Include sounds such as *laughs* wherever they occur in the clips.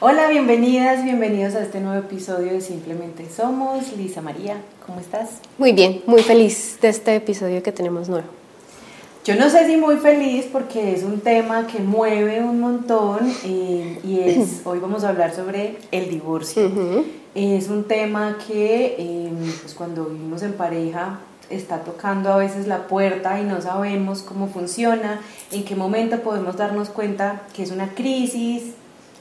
Hola, bienvenidas, bienvenidos a este nuevo episodio de Simplemente Somos. Lisa María, ¿cómo estás? Muy bien, muy feliz de este episodio que tenemos nuevo. Yo no sé si muy feliz porque es un tema que mueve un montón eh, y es, *clears throat* hoy vamos a hablar sobre el divorcio. Es un tema que eh, pues cuando vivimos en pareja está tocando a veces la puerta y no sabemos cómo funciona, en qué momento podemos darnos cuenta que es una crisis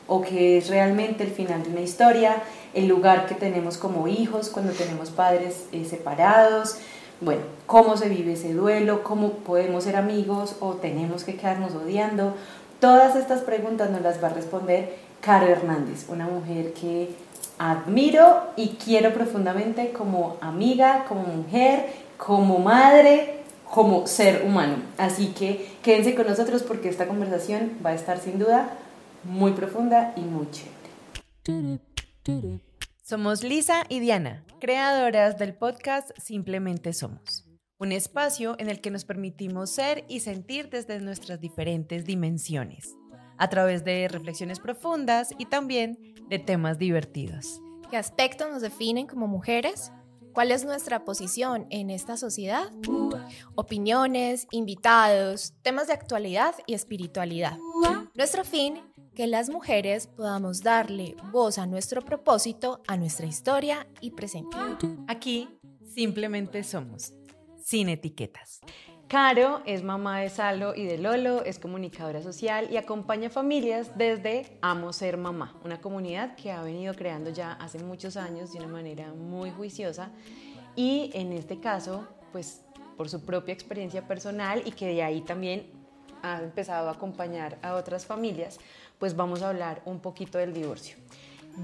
o que es realmente el final de una historia, el lugar que tenemos como hijos cuando tenemos padres eh, separados, bueno, cómo se vive ese duelo, cómo podemos ser amigos o tenemos que quedarnos odiando. Todas estas preguntas nos las va a responder Caro Hernández, una mujer que admiro y quiero profundamente como amiga, como mujer, como madre, como ser humano. Así que quédense con nosotros porque esta conversación va a estar sin duda muy profunda y muy chévere. Somos Lisa y Diana, creadoras del podcast Simplemente Somos, un espacio en el que nos permitimos ser y sentir desde nuestras diferentes dimensiones, a través de reflexiones profundas y también de temas divertidos. ¿Qué aspectos nos definen como mujeres? ¿Cuál es nuestra posición en esta sociedad? Opiniones, invitados, temas de actualidad y espiritualidad. Nuestro fin que las mujeres podamos darle voz a nuestro propósito, a nuestra historia y presente. Aquí simplemente somos, sin etiquetas. Caro es mamá de Salo y de Lolo, es comunicadora social y acompaña familias desde Amo Ser Mamá, una comunidad que ha venido creando ya hace muchos años de una manera muy juiciosa y en este caso, pues por su propia experiencia personal y que de ahí también ha empezado a acompañar a otras familias, pues vamos a hablar un poquito del divorcio.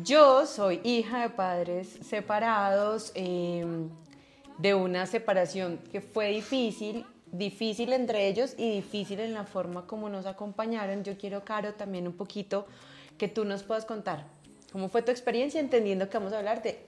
Yo soy hija de padres separados, em, de una separación que fue difícil, difícil entre ellos y difícil en la forma como nos acompañaron. Yo quiero, Caro, también un poquito que tú nos puedas contar cómo fue tu experiencia, entendiendo que vamos a hablar de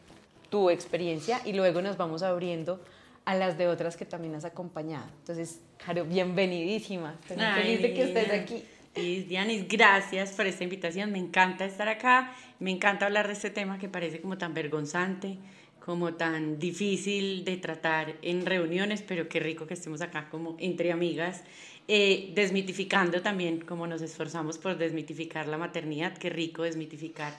tu experiencia y luego nos vamos abriendo a las de otras que también has acompañado. Entonces, Caro, bienvenidísima. Estoy feliz de que estés aquí. Y Dianis, gracias por esta invitación. Me encanta estar acá. Me encanta hablar de este tema que parece como tan vergonzante, como tan difícil de tratar en reuniones, pero qué rico que estemos acá como entre amigas, eh, desmitificando también, como nos esforzamos por desmitificar la maternidad, qué rico desmitificar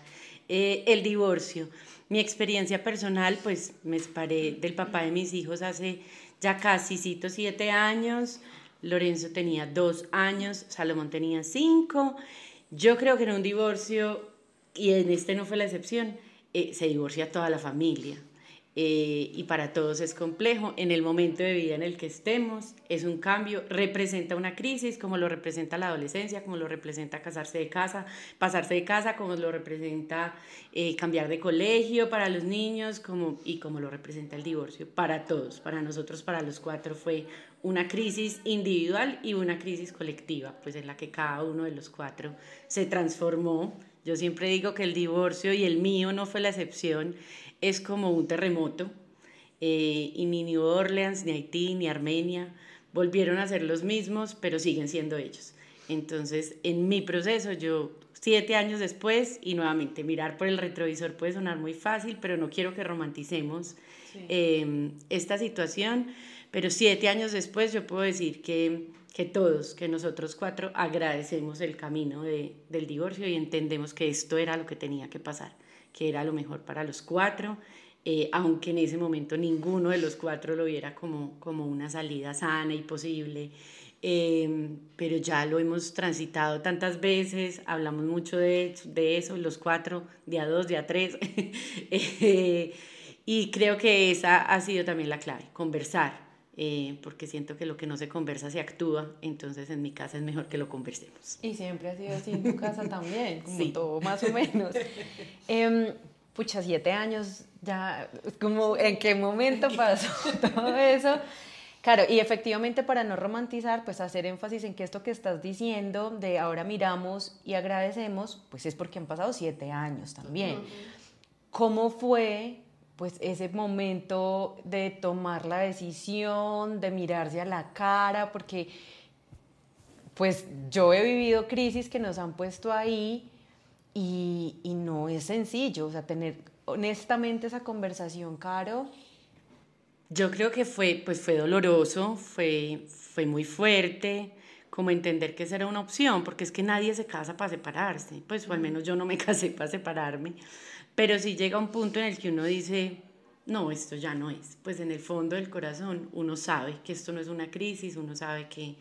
eh, el divorcio. Mi experiencia personal, pues me separé del papá de mis hijos hace ya casi siete años. Lorenzo tenía dos años, Salomón tenía cinco. Yo creo que en un divorcio, y en este no fue la excepción, eh, se divorcia toda la familia. Eh, y para todos es complejo. En el momento de vida en el que estemos, es un cambio, representa una crisis, como lo representa la adolescencia, como lo representa casarse de casa, pasarse de casa, como lo representa eh, cambiar de colegio para los niños, como, y como lo representa el divorcio para todos. Para nosotros, para los cuatro, fue una crisis individual y una crisis colectiva, pues en la que cada uno de los cuatro se transformó. Yo siempre digo que el divorcio y el mío no fue la excepción es como un terremoto eh, y ni New Orleans, ni Haití, ni Armenia volvieron a ser los mismos, pero siguen siendo ellos. Entonces, en mi proceso, yo siete años después, y nuevamente mirar por el retrovisor puede sonar muy fácil, pero no quiero que romanticemos em, esta situación, pero siete años después yo puedo decir que, que todos, que nosotros cuatro agradecemos el camino de, del divorcio y entendemos que esto era lo que tenía que pasar que era lo mejor para los cuatro, eh, aunque en ese momento ninguno de los cuatro lo viera como, como una salida sana y posible. Em, pero ya lo hemos transitado tantas veces, hablamos mucho de, de eso, los cuatro, día dos, día tres, *laughs* eh, y creo que esa ha sido también la clave, conversar, eh, porque siento que lo que no se conversa se actúa, entonces en mi casa es mejor que lo conversemos. Y siempre ha sido así en tu casa *laughs* también, como todo más o menos. *laughs* Eh, pucha, siete años, ya, como, ¿en qué momento pasó *laughs* todo eso? Claro, y efectivamente para no romantizar, pues hacer énfasis en que esto que estás diciendo de ahora miramos y agradecemos, pues es porque han pasado siete años también. ¿Cómo fue pues ese momento de tomar la decisión, de mirarse a la cara, porque pues yo he vivido crisis que nos han puesto ahí y, y no es sencillo, o sea, tener honestamente esa conversación, Caro. Yo creo que fue, pues fue doloroso, fue, fue muy fuerte, como entender que esa era una opción, porque es que nadie se casa para separarse, pues o al menos yo no me *laughs* casé para separarme, pero sí llega un punto en el que uno dice, no, esto ya no es, pues en el fondo del corazón uno sabe que esto no es una crisis, uno sabe que,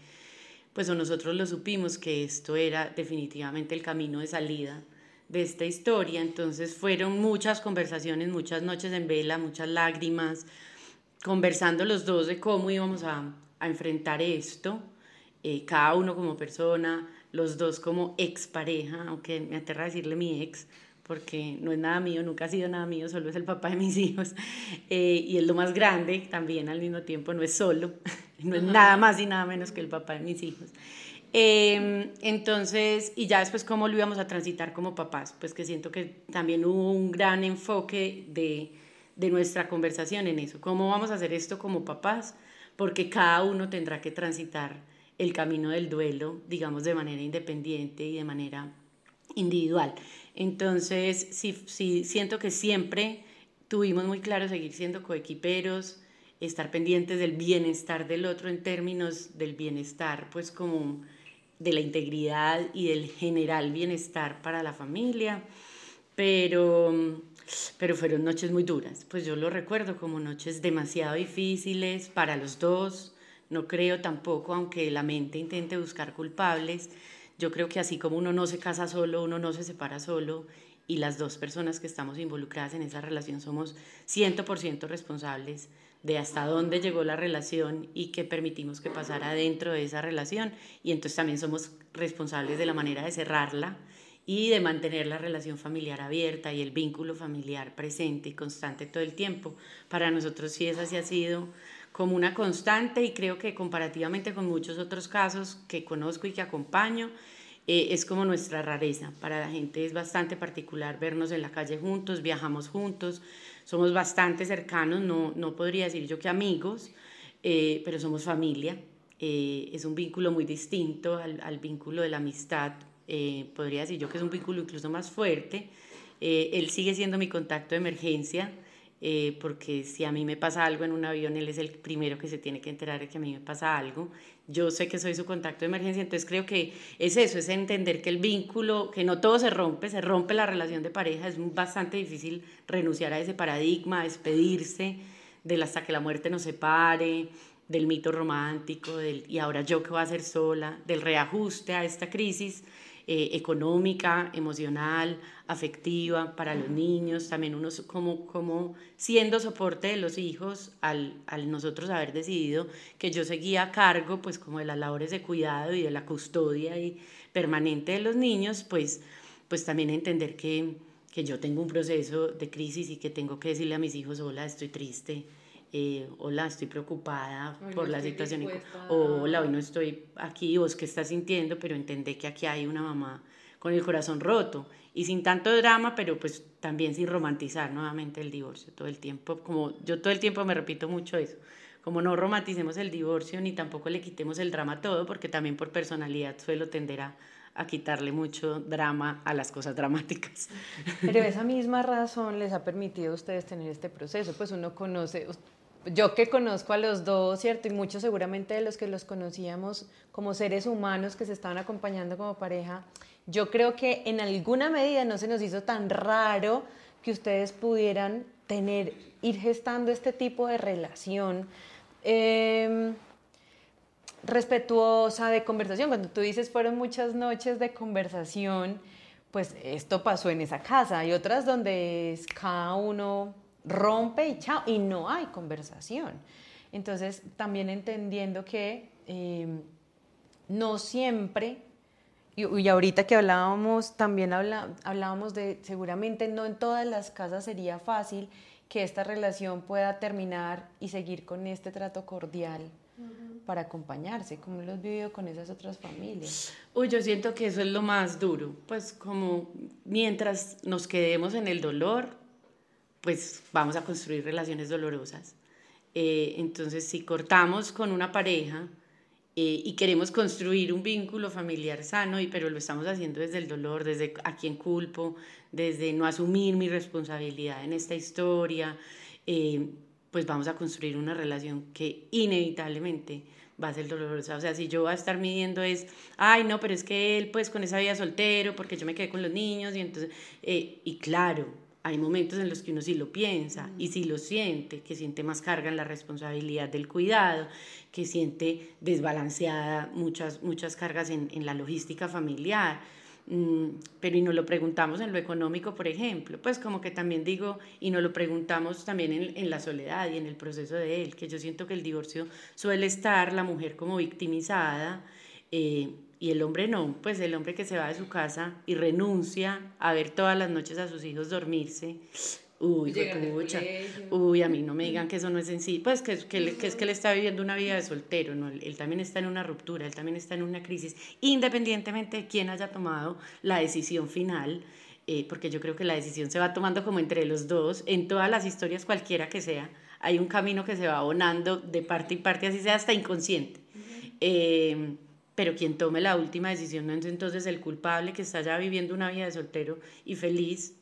pues nosotros lo supimos, que esto era definitivamente el camino de salida de esta historia, entonces fueron muchas conversaciones, muchas noches en vela, muchas lágrimas, conversando los dos de cómo íbamos a, a enfrentar esto, eh, cada uno como persona, los dos como expareja, aunque me aterra decirle mi ex, porque no es nada mío, nunca ha sido nada mío, solo es el papá de mis *laughs* hijos, eh, y es lo más grande también al mismo tiempo, no es solo, *laughs* no es nada más y nada menos que el papá de mis hijos. Eh, entonces, y ya después cómo lo íbamos a transitar como papás, pues que siento que también hubo un gran enfoque de de nuestra conversación en eso. ¿Cómo vamos a hacer esto como papás? Porque cada uno tendrá que transitar el camino del duelo, digamos, de manera independiente y de manera individual. Entonces, sí, siento que siempre tuvimos muy claro seguir siendo coequiperos, estar pendientes del bienestar del otro en términos del bienestar, pues como de la integridad y del general bienestar para la familia, pero pero fueron noches muy duras. Pues yo lo recuerdo como noches demasiado difíciles para los dos. No creo tampoco, aunque la mente intente buscar culpables, yo creo que así como uno no se casa solo, uno no se separa solo y las dos personas que estamos involucradas en esa relación somos 100% responsables de hasta dónde llegó la relación y qué permitimos que pasara dentro de esa relación y entonces también somos responsables de la manera de cerrarla y de mantener la relación familiar abierta y el vínculo familiar presente y constante todo el tiempo. Para nosotros sí esa sí ha sido como una constante y creo que comparativamente con muchos otros casos que conozco y que acompaño, eh, es como nuestra rareza. Para la gente es bastante particular vernos en la calle juntos, viajamos juntos, somos bastante cercanos, no, no podría decir yo que amigos, eh, pero somos familia. Eh, es un vínculo muy distinto al, al vínculo de la amistad podría decir yo que es un vínculo incluso más fuerte. Él sigue siendo mi contacto de emergencia, eh, porque si a mí me pasa algo en un avión, él es el primero que se tiene que enterar de que a mí me pasa algo. Yo sé que soy su contacto de emergencia, entonces creo que es eso, es entender que el vínculo, que no todo se rompe, se rompe la relación de pareja, es bastante difícil renunciar a ese paradigma, despedirse del hasta que la muerte nos separe, del mito romántico, del y ahora yo qué voy a hacer sola, del reajuste a esta crisis eh, económica, emocional, afectiva para los niños, también uno como, como siendo soporte de los hijos al, al, nosotros haber decidido que yo seguía a cargo pues como de las labores de cuidado y de la custodia y permanente de los niños, pues, pues también entender que, que yo tengo un proceso de crisis y que tengo que decirle a mis hijos, hola, estoy triste, eh, hola, estoy preocupada por la situación, o hola, hoy no estoy aquí, vos qué estás sintiendo, pero entendé que aquí hay una mamá con el corazón roto y sin tanto drama, pero pues también sin romantizar nuevamente el divorcio todo el tiempo, como yo todo el tiempo me repito mucho eso, como no romanticemos el divorcio ni tampoco le quitemos el drama a todo, porque también por personalidad suelo tender a, a quitarle mucho drama a las cosas dramáticas. Pero esa *laughs* misma razón les ha permitido a ustedes tener este proceso, pues uno conoce, yo que conozco a los dos, ¿cierto? Y muchos seguramente de los que los conocíamos como seres humanos que se estaban acompañando como pareja, yo creo que en alguna medida no se nos hizo tan raro que ustedes pudieran tener, ir gestando este tipo de relación em, respetuosa de conversación. Cuando tú dices fueron muchas noches de conversación, pues esto pasó en esa casa. Hay otras donde cada uno rompe y chao, y no hay conversación. Entonces, también entendiendo que em, no siempre, y, ahorita que hablábamos, también hablábamos de, seguramente no en todas las casas sería fácil que esta relación pueda terminar y seguir con este trato cordial para acompañarse, como lo has vivido con esas otras familias. Uy, yo siento que eso es lo más duro, pues como mientras nos quedemos en el dolor, pues vamos a construir relaciones dolorosas. Eh, entonces, si cortamos con una pareja eh, y queremos construir un vínculo familiar sano, y, pero lo estamos haciendo desde el dolor, desde a quién culpo, desde no asumir mi responsabilidad en esta historia, eh, pues vamos a construir una relación que inevitablemente va a ser dolorosa. O sea, si yo voy a estar midiendo es, ay, no, pero es que él pues con esa vida soltero, porque yo me quedé con los niños y entonces, y claro, hay momentos en los que uno sí lo piensa y sí lo siente, que siente más carga en la responsabilidad del cuidado, que siente desbalanceada muchas, muchas cargas en, en la logística familiar. Mm, pero y nos lo preguntamos en lo económico, por ejemplo, pues como que también digo, y nos lo preguntamos también en, en, la soledad y en el proceso de él, que yo siento que el divorcio suele estar la mujer como victimizada eh, y el hombre no, pues el hombre que se va de su casa y renuncia a ver todas las noches a sus hijos dormirse, Uy, pucha. Uy, a mí no me digan que eso no es sencillo. Pues que, que, que, es que él está viviendo una vida de soltero, ¿no? Él, también está en una ruptura, él también está en una crisis, independientemente de quién haya tomado la decisión final, eh, porque yo creo que la decisión se va tomando como entre los dos, en todas las historias, cualquiera que sea, hay un camino que se va abonando de parte y parte, así sea hasta inconsciente. Eh, pero quien tome la última decisión no es entonces el culpable que está ya viviendo una vida de soltero y feliz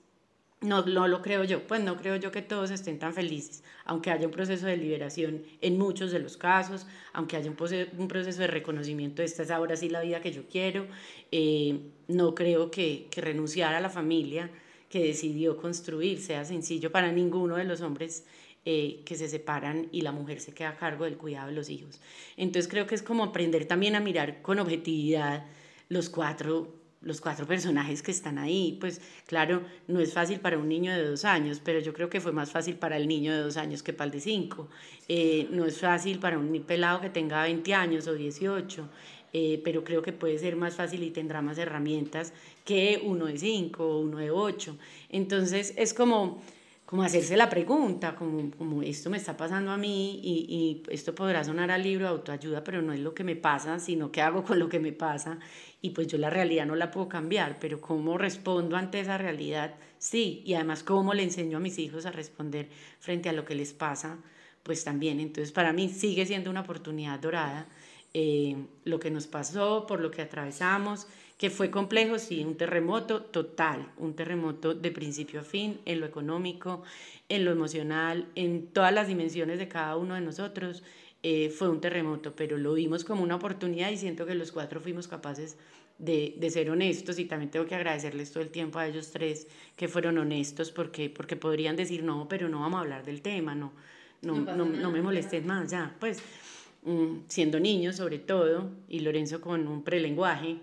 no, no lo creo yo, pues no creo yo que todos estén tan felices, aunque haya un proceso de liberación en muchos de los casos, aunque haya un, un proceso de reconocimiento, esta es ahora sí la vida que yo quiero, eh, no creo que, que renunciar a la familia que decidió construir sea sencillo para ninguno de los hombres eh, que se separan y la mujer se queda a cargo del cuidado de los hijos. Entonces creo que es como aprender también a mirar con objetividad los cuatro los cuatro personajes que están ahí. Pues claro, no es fácil para un niño de dos años, pero yo creo que fue más fácil para el niño de dos años que para el de cinco. Eh, no es fácil para un pelado que tenga 20 años o 18. Eh, pero creo que puede ser más fácil y tendrá más herramientas que uno de cinco o uno de ocho. Entonces es como como hacerse la pregunta, como, como esto me está pasando a mí y, y, esto podrá sonar al libro de autoayuda, pero no es lo que me pasa, sino qué hago con lo que me pasa y pues yo la realidad no la puedo cambiar, pero cómo respondo ante esa realidad, sí, y además cómo le enseño a mis hijos a responder frente a lo que les pasa, pues también. Entonces para mí sigue siendo una oportunidad dorada eh, lo que nos pasó, por lo que atravesamos que fue complejo, sí, un terremoto total, un terremoto de principio a fin, en lo económico, en lo emocional, en todas las dimensiones de cada uno de nosotros. Eh, fue un terremoto, pero lo vimos como una oportunidad y siento que los cuatro fuimos capaces de, de, ser honestos y también tengo que agradecerles todo el tiempo a ellos tres que fueron honestos porque, porque podrían decir no, pero no vamos a hablar del tema, no, no, no, no me molestes más, ya, pues mm, siendo niños sobre todo y Lorenzo con un prelenguaje,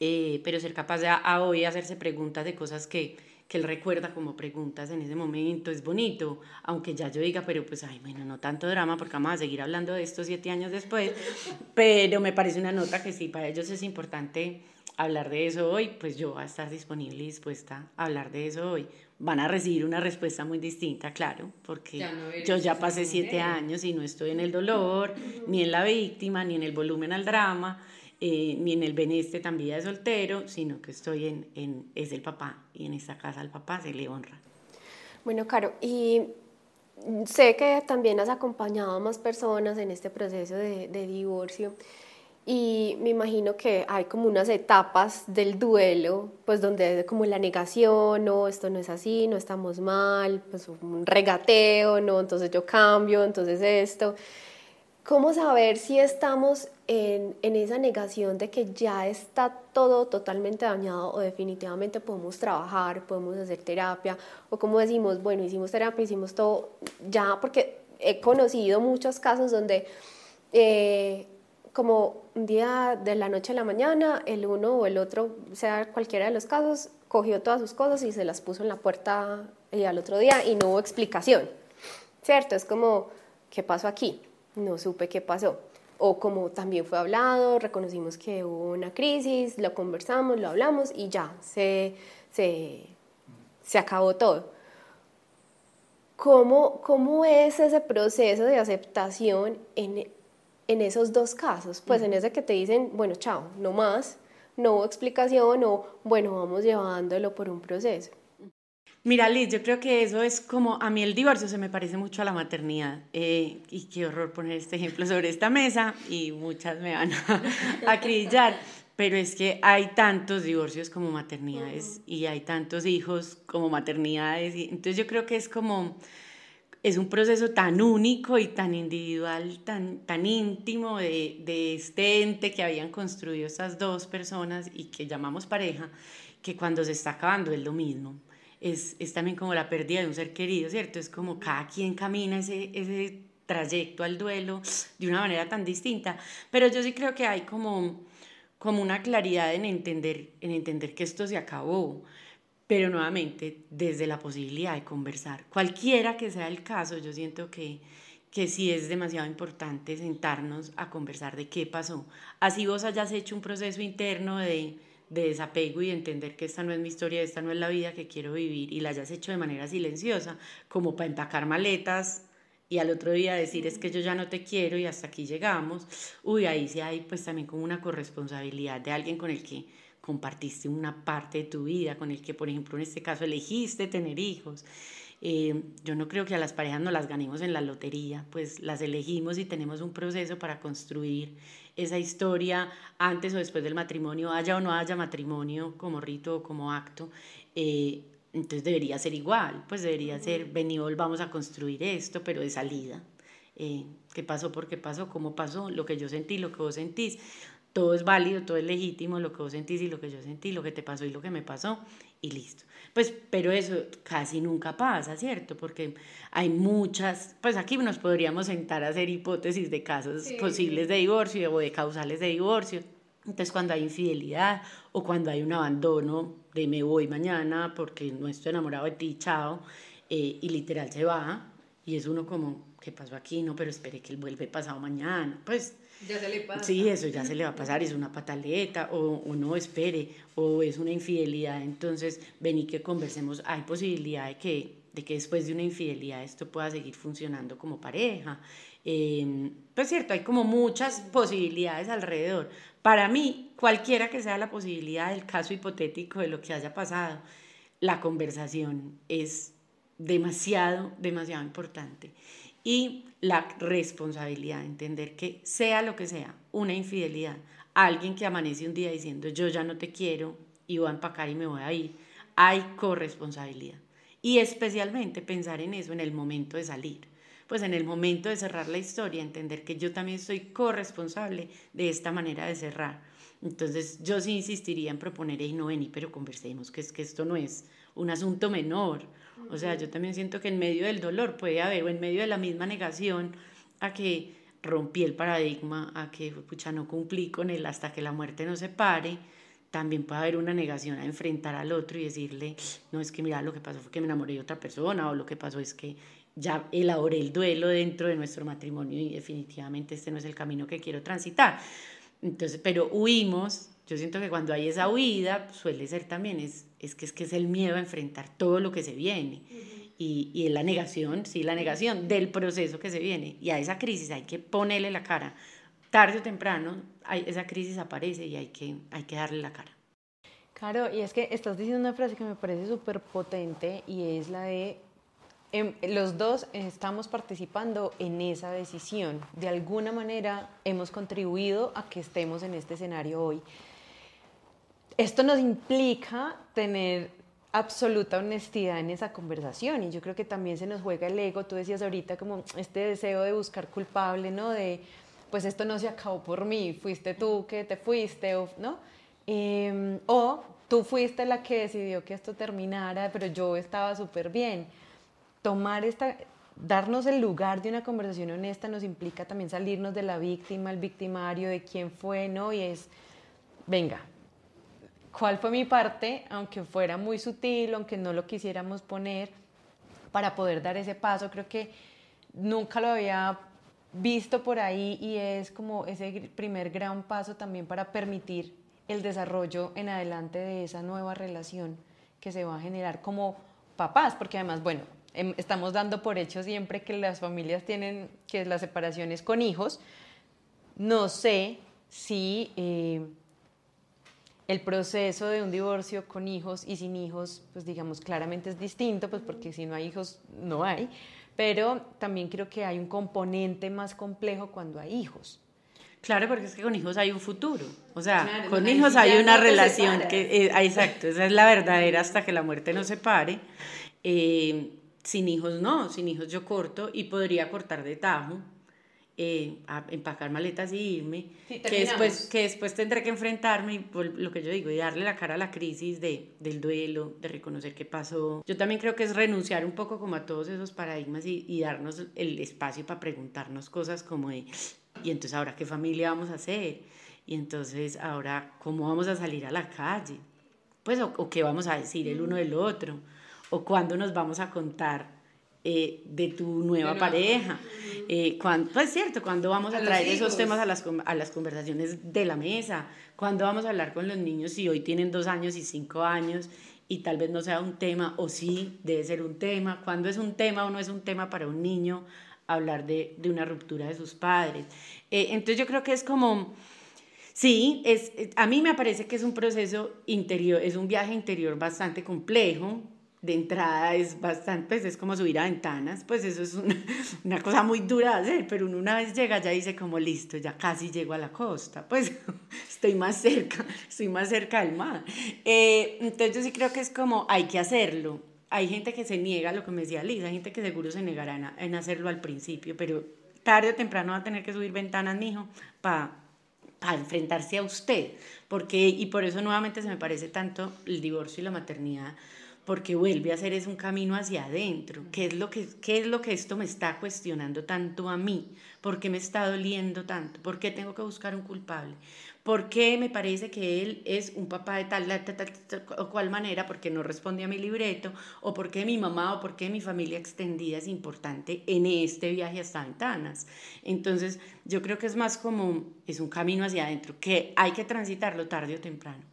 eh, pero ser capaz de a, hoy hacerse preguntas de cosas que, que él recuerda como preguntas en ese momento, es bonito, aunque ya yo diga, pero pues, ay, bueno, no tanto drama porque vamos a seguir hablando de esto siete años después, *laughs* pero me parece una nota que sí, para ellos es importante hablar de eso hoy, pues yo voy a estar disponible y dispuesta a hablar de eso hoy. Van a recibir una respuesta muy distinta, claro, porque yo ya pasé siete años y no estoy en el dolor, ni en la víctima, ni en el volumen al drama, eh, ni en el beneste también de soltero, sino que estoy en, en, es el papá y en esta casa al papá se le honra. Bueno, Caro, y sé que también has acompañado a más personas en este proceso de, de divorcio y me imagino que hay como unas etapas del duelo, pues donde como la negación, no, esto no es así, no estamos mal, pues un regateo, no, entonces yo cambio, entonces esto. ¿Cómo saber si estamos en, esa negación de que ya está todo totalmente dañado o definitivamente podemos trabajar, podemos hacer terapia? O como decimos, bueno, hicimos terapia, hicimos todo ya, porque he conocido muchos casos donde eh, como un día de la noche a la mañana, el uno o el otro, sea cualquiera de los casos, cogió todas sus cosas y se las puso en la puerta y al otro día y no hubo explicación, ¿cierto? Es como, ¿qué pasó aquí? No supe qué pasó. O como también fue hablado, reconocimos que hubo una crisis, lo conversamos, lo hablamos y ya, se, se, se acabó todo. ¿Cómo, ¿Cómo es ese proceso de aceptación en, en esos dos casos? Pues en ese que te dicen, bueno, chao, no más, no hubo explicación o, bueno, vamos llevándolo por un proceso. Mira, Liz, yo creo que eso es como, a mí el divorcio se me parece mucho a la maternidad. Eh, y qué horror poner este ejemplo sobre esta mesa y muchas me van a *laughs* acribillar. Pero es que hay tantos divorcios como maternidades y hay tantos hijos como maternidades. Y, entonces yo creo que es como, es un proceso tan único y tan individual, tan, tan íntimo de, de este ente que habían construido estas dos personas y que llamamos pareja, que cuando se está acabando es lo mismo es, es también como la pérdida de un ser querido, ¿cierto? Es como cada quien camina ese, ese trayecto al duelo de una manera tan distinta, pero yo sí creo que hay como, como una claridad en entender, en entender que esto se acabó, pero nuevamente desde la posibilidad de conversar. Cualquiera que sea el caso, yo siento que, que sí es demasiado importante sentarnos a conversar de qué pasó. Así vos hayas hecho un proceso interno de de desapego y entender que esta no es mi historia, esta no es la vida que quiero vivir y la hayas hecho de manera silenciosa, como para empacar maletas y al otro día decir es que yo ya no te quiero y hasta aquí llegamos, uy, ahí sí hay pues también como una corresponsabilidad de alguien con el que compartiste una parte de tu vida, con el que por ejemplo en este caso elegiste tener hijos. Eh, yo no creo que a las parejas no las ganemos en la lotería, pues las elegimos y tenemos un proceso para construir esa historia antes o después del matrimonio, haya o no haya matrimonio como rito o como acto, eh, entonces debería ser igual, pues debería ser, vení, vamos a construir esto, pero de salida. Eh, ¿Qué pasó? ¿Por qué pasó? ¿Cómo pasó? Lo que yo sentí, lo que vos sentís. Todo es válido, todo es legítimo, lo que vos sentís y lo que yo sentí, lo que te pasó y lo que me pasó, y listo. Pues, pero eso casi nunca pasa, ¿cierto? Porque hay muchas, pues aquí nos podríamos sentar a hacer hipótesis de casos posibles de divorcio o de causales de divorcio. Entonces, cuando hay infidelidad o cuando hay un abandono de me voy mañana porque no estoy enamorado de ti, chao, eh, y literal se va, y es uno como, ¿qué pasó aquí? No, pero espere que él vuelve pasado mañana. Pues ya se le pasa. Sí, eso ya se le va a pasar, es una pataleta, o, o no, espere, o es una infidelidad, entonces vení que conversemos, hay posibilidad de que, de que después de una infidelidad esto pueda seguir funcionando como pareja. Eh, pues cierto, hay como muchas posibilidades alrededor. Para mí, cualquiera que sea la posibilidad del caso hipotético de lo que haya pasado, la conversación es demasiado, demasiado importante y la responsabilidad, entender que sea lo que sea, una infidelidad, alguien que amanece un día diciendo yo ya no te quiero y voy a empacar y me voy a ir, hay corresponsabilidad. Y especialmente pensar en eso en el momento de salir, pues en el momento de cerrar la historia, entender que yo también soy corresponsable de esta manera de cerrar. Entonces yo sí insistiría en proponer, y no vení, pero conversemos, que es que esto no es un asunto menor, o sea, yo también siento que en medio del dolor puede haber, o en medio de la misma negación a que rompí el paradigma, a que pucha, no cumplí con él hasta que la muerte nos separe, también puede haber una negación a enfrentar al otro y decirle, no es que mira, lo que pasó fue que me enamoré de otra persona, o lo que pasó es que ya elaboré el duelo dentro de nuestro matrimonio y definitivamente este no es el camino que quiero transitar. Entonces, pero huimos yo siento que cuando hay esa huida, suele ser también, es, es que es que es el miedo a enfrentar todo lo que se viene. Y, y la negación, sí, la negación del proceso que se viene. Y a esa crisis hay que ponerle la cara. Tarde o temprano, hay, esa crisis aparece y hay que, hay que darle la cara. Claro, y es que estás diciendo una frase que me parece súper potente y es la de em, los dos estamos participando en esa decisión. De alguna manera hemos contribuido a que estemos en este escenario hoy. Esto nos implica tener absoluta honestidad en esa conversación y yo creo que también se nos juega el ego, tú decías ahorita como este deseo de buscar culpable, ¿no? De, pues esto no se acabó por mí, fuiste tú que te fuiste, ¿no? Em, o tú fuiste la que decidió que esto terminara, pero yo estaba súper bien. Tomar esta, darnos el lugar de una conversación honesta nos implica también salirnos de la víctima, el victimario, de quién fue, ¿no? Y es, venga, cuál fue mi parte, aunque fuera muy sutil, aunque no lo quisiéramos poner, para poder dar ese paso. Creo que nunca lo había visto por ahí y es como ese primer gran paso también para permitir el desarrollo en adelante de esa nueva relación que se va a generar como papás, porque además, bueno, em, estamos dando por hecho siempre que las familias tienen, que las separaciones con hijos. No sé si... Eh, el proceso de un divorcio con hijos y sin hijos, pues digamos, claramente es distinto, pues porque si no hay hijos, no hay, pero también creo que hay un componente más complejo cuando hay hijos. Claro, porque es que con hijos hay un futuro. O sea, con hijos hay una relación que, eh, exacto, esa es la verdadera hasta que la muerte nos separe. Eh, sin hijos no, sin hijos yo corto y podría cortar de tajo eh, a empacar maletas y irme, que, después, que después tendré que enfrentarme, y lo que yo digo, y darle la cara a la crisis de, del duelo, de reconocer qué pasó. Yo también creo que es renunciar un poco como a todos esos paradigmas y, y darnos el espacio para preguntarnos cosas como de, y entonces ahora qué familia vamos a hacer, y entonces ahora cómo vamos a salir a la calle, pues o, o qué vamos a decir el uno del otro, o cuándo nos vamos a contar eh, de tu nueva pareja. Eh, cuando, pues cierto, cuando vamos a, traer esos temas a las, a las conversaciones de la mesa, cuando vamos a hablar con los niños si hoy tienen dos años y cinco años y tal vez no sea un tema o sí debe ser un tema, cuando es un tema o no es un tema para un niño hablar de, de una ruptura de sus padres. Eh, entonces yo creo que es como... Sí, es, a mí me parece que es un proceso interior, es un viaje interior bastante complejo, de entrada es bastante, pues es como subir a ventanas, pues eso es una, *laughs* una, cosa muy dura de hacer, pero uno una vez llega ya dice como listo, ya casi llego a la costa, *laughs* pues estoy más cerca, estoy más cerca del mar. Eh, entonces yo sí creo que es como hay que hacerlo. Hay gente que se niega, lo que me decía Lisa, hay gente que seguro se negará en, hacerlo al principio, pero tarde o temprano va a tener que subir ventanas, mijo, para para enfrentarse a usted, porque, y por eso nuevamente se me parece tanto el divorcio y la maternidad, porque vuelve a ser es un camino hacia adentro. ¿Qué es, lo que, ¿Qué es lo que esto me está cuestionando tanto a mí? ¿Por qué me está doliendo tanto? ¿Por qué tengo que buscar un culpable? ¿Por qué me parece que él es un papá de tal, tal, tal, o cual manera? Porque no responde a mi libreto, o porque mi mamá o porque mi familia extendida es importante en este viaje hasta ventanas. Entonces, yo creo que es más como, es un camino hacia adentro, que hay que transitarlo tarde o temprano.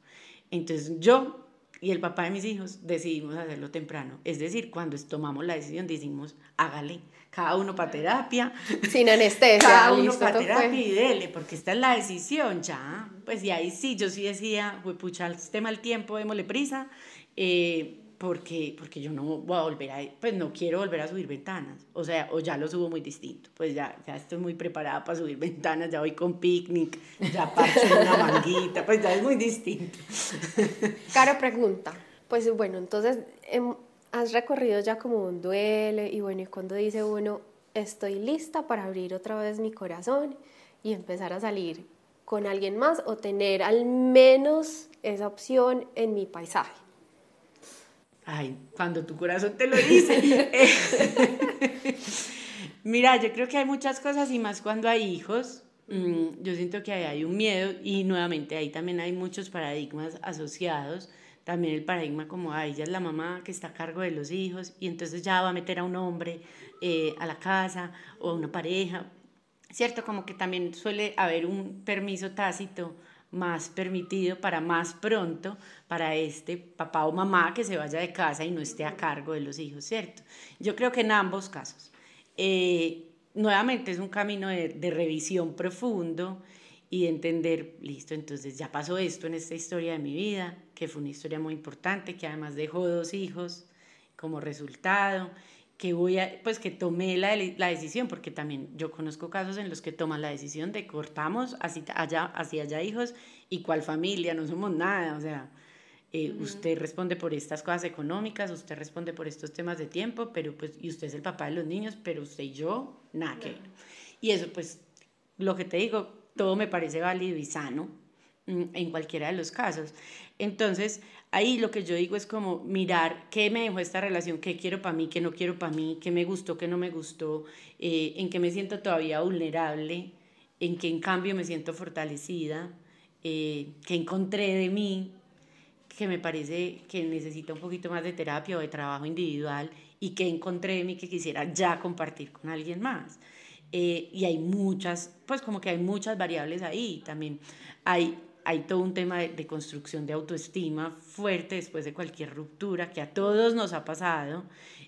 Entonces, yo y el papá de mis hijos decidimos hacerlo temprano. Es decir, cuando tomamos la decisión, decimos, hágale, cada uno para terapia. Sin anestesia. Cada uno para terapia y dele, porque esta es la decisión ya. Pues y ahí sí, yo sí decía, pucha, esté mal tiempo, démosle prisa. Eh, porque, porque yo no voy a volver a, pues no quiero volver a subir ventanas, o sea, o ya lo subo muy distinto, pues ya, ya estoy muy preparada para subir *laughs* ventanas, ya voy con picnic, ya parcho una manguita, pues ya es muy distinto. *laughs* Caro pregunta, pues bueno, entonces em, has recorrido ya como un duelo y bueno, y cuando dice uno, estoy lista para abrir otra vez mi corazón y empezar a salir con alguien más o tener al menos esa opción en mi paisaje. Ay, cuando tu corazón te lo dice. *laughs* Mira, yo creo que hay muchas cosas y más cuando hay hijos. Mm, yo siento que hay un miedo y nuevamente ahí también hay muchos paradigmas asociados. También el paradigma como, ay, ella es la mamá que está a cargo de los hijos y entonces ya va a meter a un hombre eh, a la casa o a una pareja. ¿Cierto? Como que también suele haber un permiso tácito más permitido para más pronto para este papá o mamá que se vaya de casa y no esté a cargo de los hijos, ¿cierto? Yo creo que en ambos casos. Eh, nuevamente es un camino de, de revisión profundo y de entender, listo, entonces ya pasó esto en esta historia de mi vida, que fue una historia muy importante, que además dejó dos hijos como resultado que voy a, pues que tomé la, la, decisión, porque también yo conozco casos en los que toman la decisión de cortamos así allá, hacia allá hijos y cuál familia, no somos nada, o sea, eh, usted responde por estas cosas económicas, usted responde por estos temas de tiempo, pero pues, y usted es el papá de los niños, pero usted y yo, nada que ver. Y eso, pues, lo que te digo, todo me parece válido y sano mm, en cualquiera de los casos. Entonces, ahí lo que yo digo es como mirar qué me dejó esta relación, qué quiero para mí, qué no quiero para mí, qué me gustó, qué no me gustó, eh, en qué me siento todavía vulnerable, en qué en cambio me siento fortalecida, eh, qué encontré de mí, que me parece que necesita un poquito más de terapia o de trabajo individual y qué encontré de mí que quisiera ya compartir con alguien más. Eh, y hay muchas, pues como que hay muchas variables ahí también. Hay hay todo un tema de, construcción de autoestima fuerte después de cualquier ruptura que a todos nos ha pasado,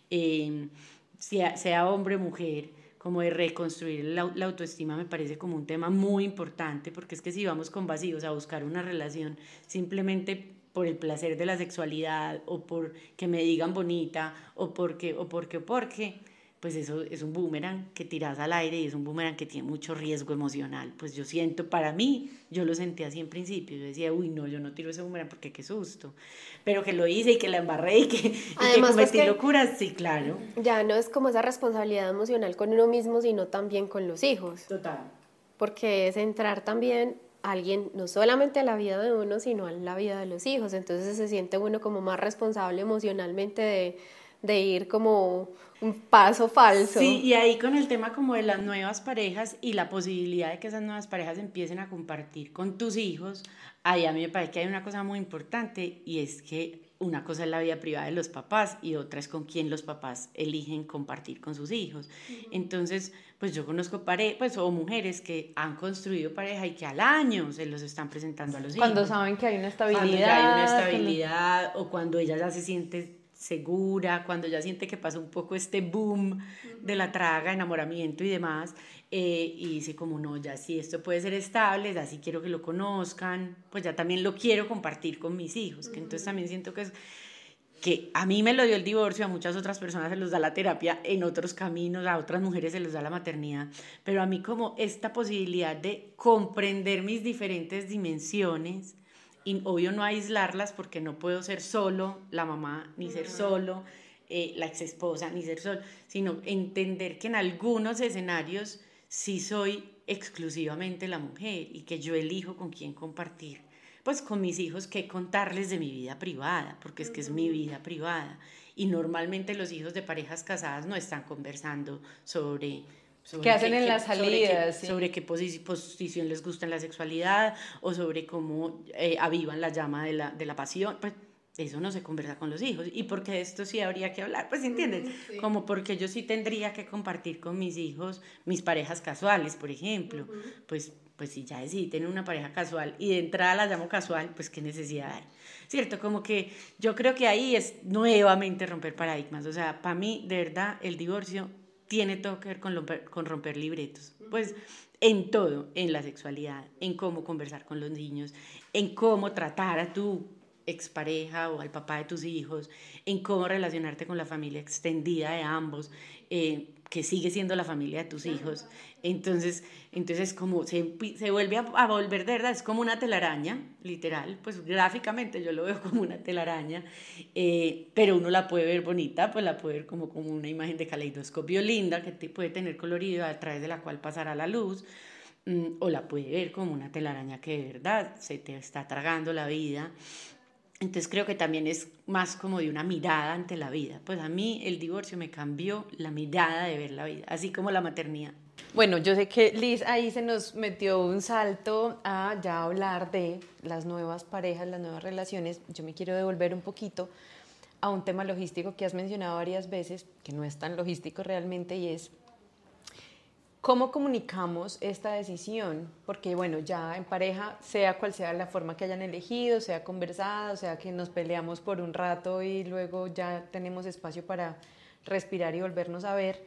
em, sea, hombre o mujer, como de reconstruir la, la, autoestima me parece como un tema muy importante, porque es que si vamos con vacíos a buscar una relación simplemente por el placer de la sexualidad o por que me digan bonita o porque o porque o porque pues eso es un boomerang que tiras al aire y es un boomerang que tiene mucho riesgo emocional. Pues yo siento, para mí, yo lo sentí así en principio. Yo decía, uy, no, yo no tiro ese boomerang porque qué susto. Pero que lo hice y que la embarré y que, y que pues cometí locuras, sí, claro. Ya no es como esa responsabilidad emocional con uno mismo, sino también con los hijos. Total. Porque es entrar también alguien, no solamente a la vida de uno, sino a la vida de los hijos. Entonces se siente uno como más responsable emocionalmente de, de ir como un paso falso. Sí, y ahí con el tema como de las nuevas parejas y la posibilidad de que esas nuevas parejas empiecen a compartir con tus hijos, ahí a mí me parece que hay una cosa muy importante y es que una cosa es la vida privada de los papás y otra es con quién los papás eligen compartir con sus hijos. Entonces, pues yo conozco parejas, pues o mujeres que han construido pareja y que al año se los están presentando a los hijos. Cuando saben que hay una estabilidad. Cuando ya hay una estabilidad o cuando ella ya se siente segura, cuando ya siente que pasa un poco este boom de la traga, enamoramiento y demás, eh, y dice como no, ya sí, esto puede ser estable, ya sí quiero que lo conozcan, pues ya también lo quiero compartir con mis hijos, que entonces también siento que es que a mí me lo dio el divorcio, a muchas otras personas se los da la terapia en otros caminos, a otras mujeres se les da la maternidad, pero a mí como esta posibilidad de comprender mis diferentes dimensiones, y obvio no aislarlas porque no puedo ser solo la mamá, ni ser solo eh, la ex esposa, ni ser solo, sino entender que en algunos escenarios sí soy exclusivamente la mujer y que yo elijo con quién compartir. Pues con mis hijos que contarles de mi vida privada, porque es que es mi vida privada. Y normalmente los hijos de parejas casadas no están conversando sobre ¿Qué hacen en las salidas? Sobre qué, posición les gusta en la sexualidad o sobre cómo eh, avivan la llama de la, de la pasión. Pues eso no se conversa con los hijos. ¿Y porque esto sí habría que hablar? Pues entiendes, como porque yo sí tendría que compartir con mis hijos mis parejas casuales, por ejemplo. Pues pues si ya decidí tener una pareja casual y de entrada la llamo casual, pues qué necesidad hay. ¿Cierto? Como que yo creo que ahí es nuevamente romper paradigmas. O sea, para mí, de verdad, el divorcio tiene todo que ver con romper, con romper libretos. Pues en todo, en la sexualidad, en cómo conversar con los niños, en cómo tratar a tu expareja o al papá de tus hijos, en cómo relacionarte con la familia extendida de ambos, eh, que sigue siendo la familia de tus hijos. Entonces, entonces como se, se vuelve a, volver de verdad, es como una telaraña, literal, pues gráficamente yo lo veo *laughs* como una telaraña, eh, pero uno la puede ver bonita, pues la puede ver como, como una imagen de caleidoscopio linda que te puede tener colorido a través de la cual pasará la luz, mm, o la puede ver como una telaraña que de verdad se te está tragando la vida entonces creo que también es más como de una mirada ante la vida. Pues a mí el divorcio me cambió la mirada de ver la vida, así como la maternidad. Bueno, yo sé que Liz ahí se nos metió un salto a ya hablar de las nuevas parejas, las nuevas relaciones. Yo me quiero devolver un poquito a un tema logístico que has mencionado varias veces, que no es tan logístico realmente, y es ¿Cómo comunicamos esta decisión? Porque bueno, ya en pareja, sea cual sea la forma que hayan elegido, sea conversado, sea que nos peleamos por un rato y luego ya tenemos espacio para respirar y volvernos a ver,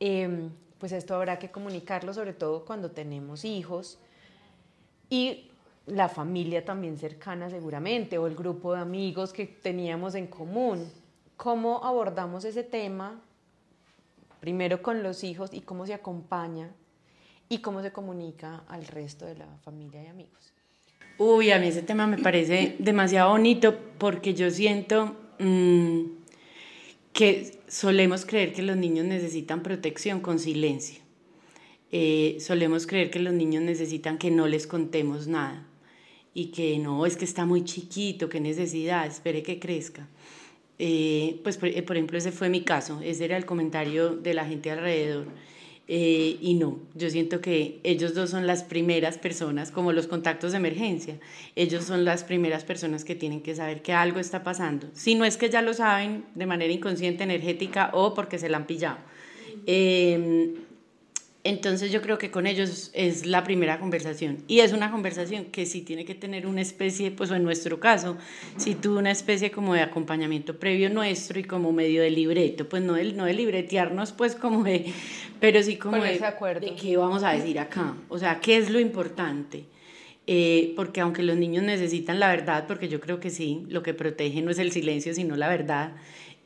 em, pues esto habrá que comunicarlo sobre todo cuando tenemos hijos y la familia también cercana seguramente o el grupo de amigos que teníamos en común. ¿Cómo abordamos ese tema primero con los hijos y cómo se acompaña y cómo se comunica al resto de la familia y amigos. Uy, a mí ese tema me parece demasiado bonito porque yo siento mm, que solemos creer que los niños necesitan protección con silencio. Eh, solemos creer que los niños necesitan que no les contemos nada y que no, es que está muy chiquito, qué necesidad, espere que crezca. Eh, pues por, ejemplo ese fue mi caso, ese era el comentario de la gente alrededor. Eh, y no, yo siento que ellos dos son las primeras personas, como los contactos de emergencia, ellos son las primeras personas que tienen que saber que algo está pasando. Si no es que ya lo saben de manera inconsciente, energética o porque se la han pillado. Em, Entonces yo creo que con ellos es la primera conversación. Y es una conversación que sí tiene que tener una especie, pues en nuestro caso, si tuvo una especie como de acompañamiento previo nuestro y como medio de libreto, pues no de, no de libretearnos pues como de, pero sí como de, de, qué vamos a decir acá, o sea, qué es lo importante. Eh, porque aunque los niños necesitan la verdad, porque yo creo que sí, lo que protege no es el silencio, sino la verdad,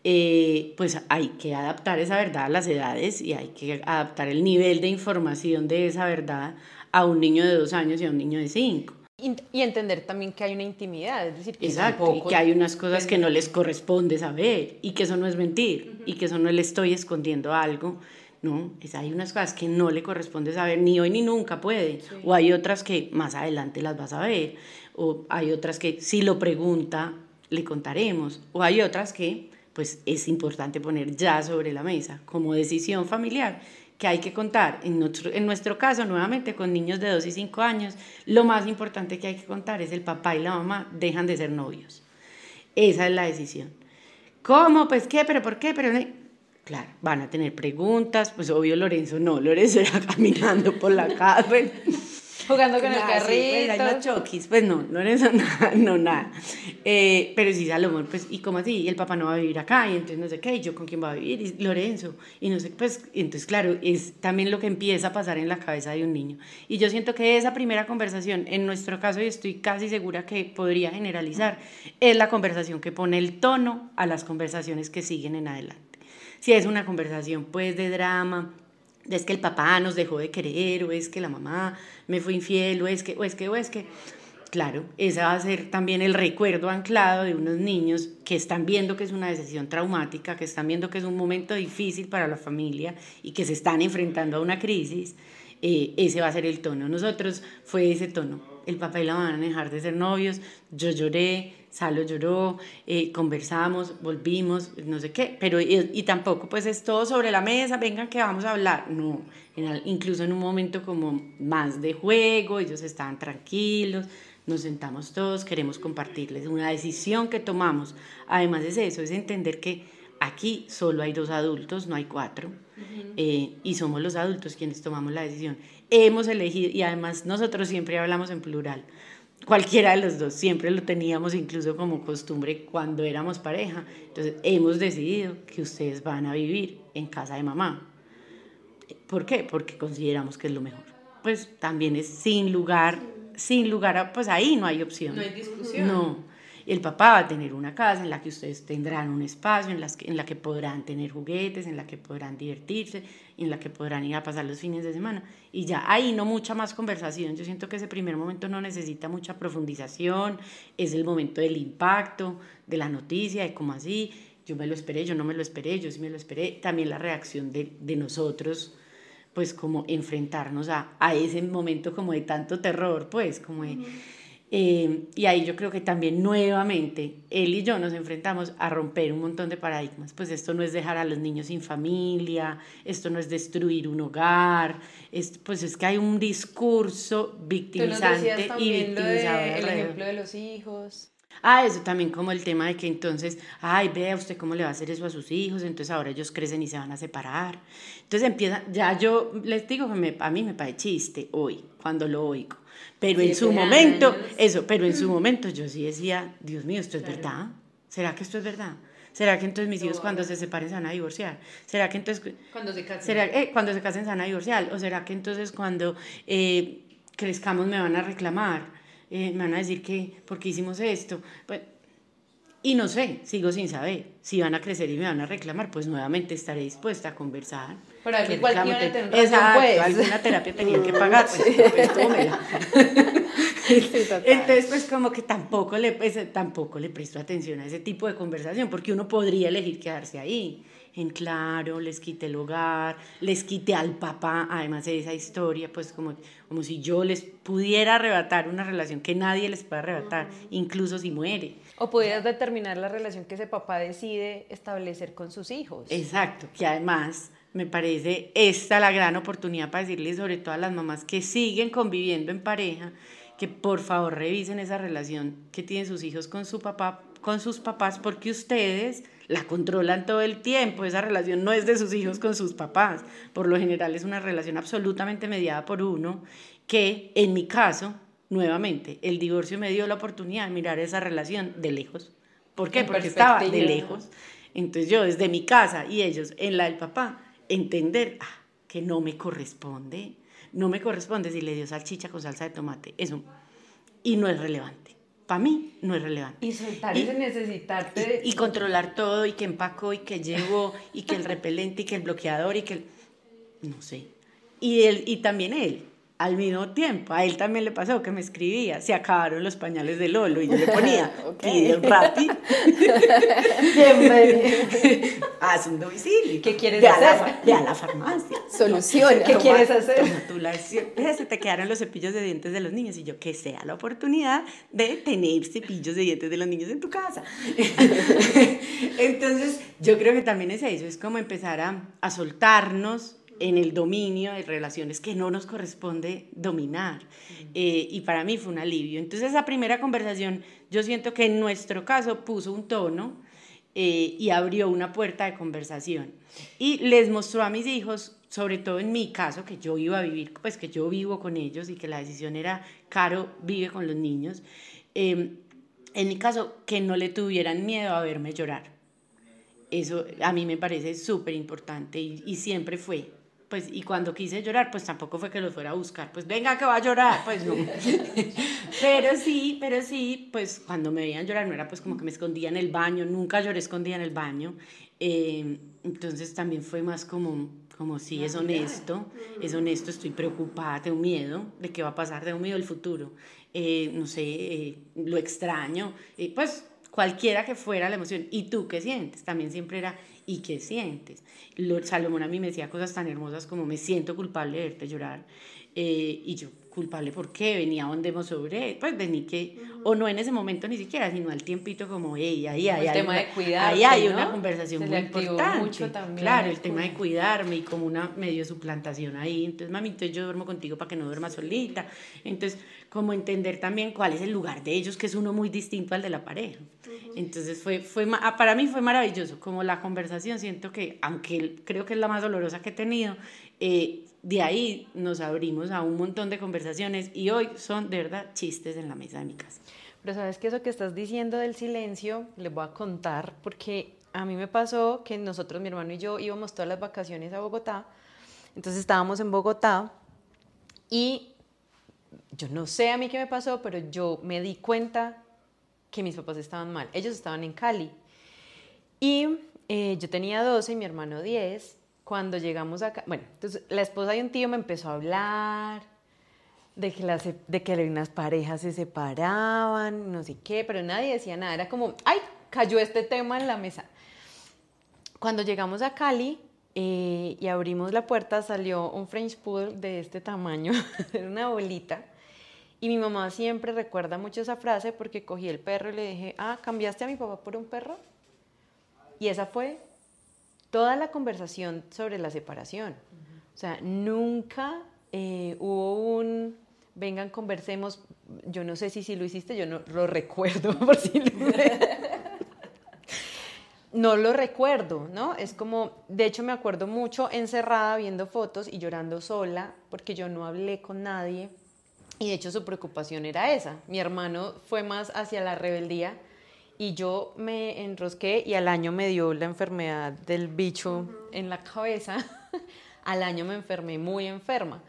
eh, pues hay que adaptar esa verdad a las edades y hay que adaptar el nivel de información de esa verdad a un niño de dos años y a un niño de cinco. Y entender también que hay una intimidad, es decir, que Exacto, y que hay unas cosas que no les corresponde saber y que eso no es mentir y que eso no le estoy escondiendo algo, no, es, hay unas cosas que no le corresponde saber ni hoy ni nunca puede, o hay otras que más adelante las vas a ver, o hay otras que si lo pregunta le contaremos, o hay otras que pues es importante poner ya sobre la mesa como decisión familiar que hay que contar. En nuestro, en nuestro caso, nuevamente, con niños de 2 y 5 años, lo más importante que hay que contar es el papá y la mamá dejan de ser novios. Esa es la decisión. ¿Cómo? Pues qué, pero ¿por qué? Pero claro, van a tener preguntas, pues obvio Lorenzo no, Lorenzo era *laughs* caminando por la calle. Jugando con el pues, carrito. pues, pues no, no eres *laughs* nada, no nada. Eh, pero sí, Salomón, pues, ¿y cómo así? Y el papá no va a vivir acá, y entonces no sé qué, y yo con quién va a vivir, y Lorenzo, y no sé, pues, entonces claro, es también lo que empieza a pasar en la cabeza de un niño. Y yo siento que esa primera conversación, en nuestro caso, y estoy casi segura que podría generalizar, es la conversación que pone el tono a las conversaciones que siguen en adelante. Si es una conversación, pues, de drama, es que el papá nos dejó de querer, o es que la mamá me fue infiel, o es que, o es que, o es que. Claro, ese va a ser también el recuerdo anclado de unos niños que están viendo que es una decisión traumática, que están viendo que es un momento difícil para la familia y que se están enfrentando a una crisis. Eh, ese va a ser el tono. Nosotros fue ese tono. El papá y la mamá van a dejar de ser novios, yo lloré, Salo lloró, eh, conversamos, volvimos, no sé qué, pero y, tampoco pues es todo sobre la mesa, vengan que vamos a hablar, no, incluso en un momento como más de juego, ellos estaban tranquilos, nos sentamos todos, queremos compartirles una decisión que tomamos, además es eso, es entender que aquí solo hay dos adultos, no hay cuatro, eh, y somos los adultos quienes tomamos la decisión. Hemos elegido, y además nosotros siempre hablamos en plural, cualquiera de los dos, siempre lo teníamos incluso como costumbre cuando éramos pareja. Entonces hemos decidido que ustedes van a vivir en casa de mamá. ¿Por qué? Porque consideramos que es lo mejor. Pues también es sin lugar, sin lugar, pues ahí no hay opción. No hay discusión. No. El papá va a tener una casa en la que ustedes tendrán un espacio, en, las que, en la que podrán tener juguetes, en la que podrán divertirse, en la que podrán ir a pasar los fines de semana. Y ya ahí no mucha más conversación. Yo siento que ese primer momento no necesita mucha profundización, es el momento del impacto, de la noticia, de cómo así, yo me lo esperé, yo no me lo esperé, yo sí me lo esperé. También la reacción de, de nosotros pues como enfrentarnos a, a, ese momento como de tanto terror, pues como de, eh, y ahí yo creo que también nuevamente él y yo nos enfrentamos a romper un montón de paradigmas. Pues esto no es dejar a los niños sin familia, esto no es destruir un hogar, pues es que hay un discurso victimizante y victimizador. el ejemplo de los hijos. Ah, eso también como el tema de que entonces, ay, vea usted cómo le va a hacer eso a sus hijos, entonces ahora ellos crecen y se van a separar. Entonces empieza, ya yo les digo que a mí me parece chiste hoy, cuando lo oigo pero en su momento, eso, pero en su momento yo sí decía, Dios mío, ¿esto es verdad? ¿Será que esto es verdad? ¿Será que entonces mis hijos cuando se separen se van a divorciar? ¿Será que entonces... Cuando se casen. ¿será, eh, cuando se casen se van a divorciar? ¿O será que entonces cuando eh, crezcamos me van a reclamar? Eh, me van a decir que, ¿por qué hicimos esto? Pues, y no sé, sigo sin saber. Si van a crecer y me van a reclamar, pues nuevamente estaré dispuesta a conversar. Pero igual tener Exacto, pues. alguna terapia tenían que pagar, pues, *laughs* pues *laughs* Entonces, pues como que tampoco le, pues, tampoco le presto atención a ese tipo de conversación, porque uno podría elegir quedarse ahí. En claro, les quite el hogar, les quite al papá, además de esa historia, pues como, como si yo les pudiera arrebatar una relación que nadie les puede arrebatar, incluso si muere. O pudieras determinar la relación que ese papá decide establecer con sus hijos. Exacto, que además me parece esta la gran oportunidad para decirles sobre todo a las mamás que siguen conviviendo en pareja, que por favor revisen esa relación que tienen sus hijos con su papá, con sus papás porque ustedes la controlan todo el tiempo. Esa relación no es de sus hijos con sus papás. Por lo general es una relación absolutamente mediada por uno que, en mi caso, nuevamente, el divorcio me dio la oportunidad de mirar esa relación de lejos. ¿Por qué? Porque estaba de lejos. Entonces yo desde mi casa y ellos en la del papá, entender ah, que no me corresponde, no me corresponde si le dio salchicha con salsa de tomate, eso, y no es relevante. Para mí no es relevante. Y soltar ese necesitarte. Y, y, controlar todo, y que empacó, y que llevo, y que el repelente, y que el bloqueador, y que el... No sé. Y, él, y también él, al mismo tiempo, a él también le pasó que me escribía, se acabaron los pañales de Lolo y yo le ponía, *laughs* pide rápido. *laughs* Bienvenido. *laughs* Haz un domicilio. ¿Qué quieres ve hacer? A la, ve a la farmacia. Soluciona. ¿Qué quieres hacer? Toma tu la, se te quedaron los cepillos de dientes de los niños y yo, que sea la oportunidad de tener cepillos de dientes de los niños en tu casa. Entonces, yo creo que también es eso, es como empezar a, a soltarnos en el dominio de relaciones que no nos corresponde dominar. Eh, y para mí fue un alivio. Entonces esa primera conversación yo siento que en nuestro caso puso un tono eh, y abrió una puerta de conversación. Y les mostró a mis hijos, sobre todo en mi caso, que yo iba a vivir, pues que yo vivo con ellos y que la decisión era, Caro vive con los niños, eh, en mi caso, que no le tuvieran miedo a verme llorar. Eso a mí me parece súper importante y, y siempre fue pues, y cuando quise llorar, pues tampoco fue que los fuera a buscar, pues venga que va a llorar, pues no. *laughs* pero sí, pero sí, pues cuando me veían llorar no era pues como que me escondía en el baño, nunca lloré escondida en el baño, eh, entonces también fue más como, como sí, es honesto, es honesto, estoy preocupada, tengo miedo de qué va a pasar, tengo miedo del futuro, eh, no sé, eh, lo extraño, pues cualquiera que fuera la emoción, ¿y tú qué sientes? También siempre era, ¿y qué sientes? Salomón a mí me decía cosas tan hermosas como me siento culpable de verte llorar. Eh, y yo, culpable, ¿por qué? Venía donde sobre, pues vení que, o no en ese momento ni siquiera, sino al tiempito como, hey, ahí, ahí, el tema de cuidar, ahí hay una conversación Se muy importante. mucho también claro, el tema de cuidar. cuidarme y como una medio suplantación ahí. Entonces, mami, entonces yo duermo contigo para que no duermas solita. Entonces, como entender también cuál es el lugar de ellos, que es uno muy distinto al de la pareja. Entonces, fue, fue, ah, para mí fue maravilloso, como la conversación, siento que, aunque creo que es la más dolorosa que he tenido, eh, de ahí nos abrimos a un montón de conversaciones y hoy son de verdad chistes en la mesa de mi casa. Pero sabes que eso que estás diciendo del silencio, les voy a contar, porque a mí me pasó que nosotros, mi hermano y yo, íbamos todas las vacaciones a Bogotá. Entonces estábamos en Bogotá y yo no sé a mí qué me pasó, pero yo me di cuenta que mis papás estaban mal. Ellos estaban en Cali. Y eh, yo tenía 12 y mi hermano 10. Cuando llegamos acá, bueno, entonces la esposa de un tío me empezó a hablar de que, las, de que unas parejas se separaban, no sé qué, pero nadie decía nada. Era como, ay, cayó este tema en la mesa. Cuando llegamos a Cali eh, y abrimos la puerta, salió un French Poodle de este tamaño, *laughs* era una bolita. Y mi mamá siempre recuerda mucho esa frase porque cogí el perro y le dije, ah, ¿cambiaste a mi papá por un perro? Y esa fue toda la conversación sobre la separación. O sea, nunca eh, hubo un, vengan, conversemos. Yo no sé si si lo hiciste, yo no lo recuerdo *laughs* por si lo... *laughs* No lo recuerdo, ¿no? Es como, de hecho me acuerdo mucho encerrada viendo fotos y llorando sola porque yo no hablé con nadie y de hecho su preocupación era esa. Mi hermano fue más hacia la rebeldía y yo me enrosqué y al año me dio la enfermedad del bicho en la cabeza. *laughs* al año me enfermé muy enferma.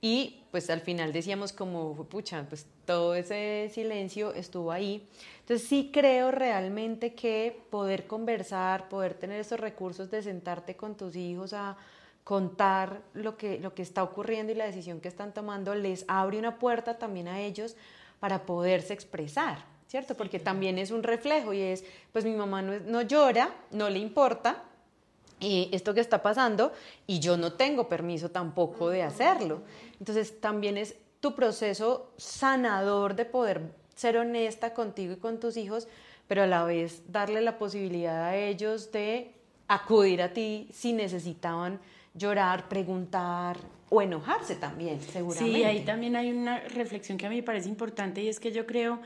Y pues al final decíamos como, pucha, pues todo ese silencio estuvo ahí. Entonces sí creo realmente que poder conversar, poder tener esos recursos de sentarte con tus hijos a contar lo que, lo que está ocurriendo y la decisión que están tomando, les abre una puerta también a ellos para poderse expresar, ¿cierto? Porque también es un reflejo y es, pues mi mamá no, no llora, no le importa, eh, esto que está pasando y yo no tengo permiso tampoco de hacerlo. Entonces también es tu proceso sanador de poder ser honesta contigo y con tus hijos, pero a la vez darle la posibilidad a ellos de acudir a ti si necesitaban llorar, preguntar o enojarse también, seguramente. Sí, ahí también hay una reflexión que a mí me parece importante y es que yo creo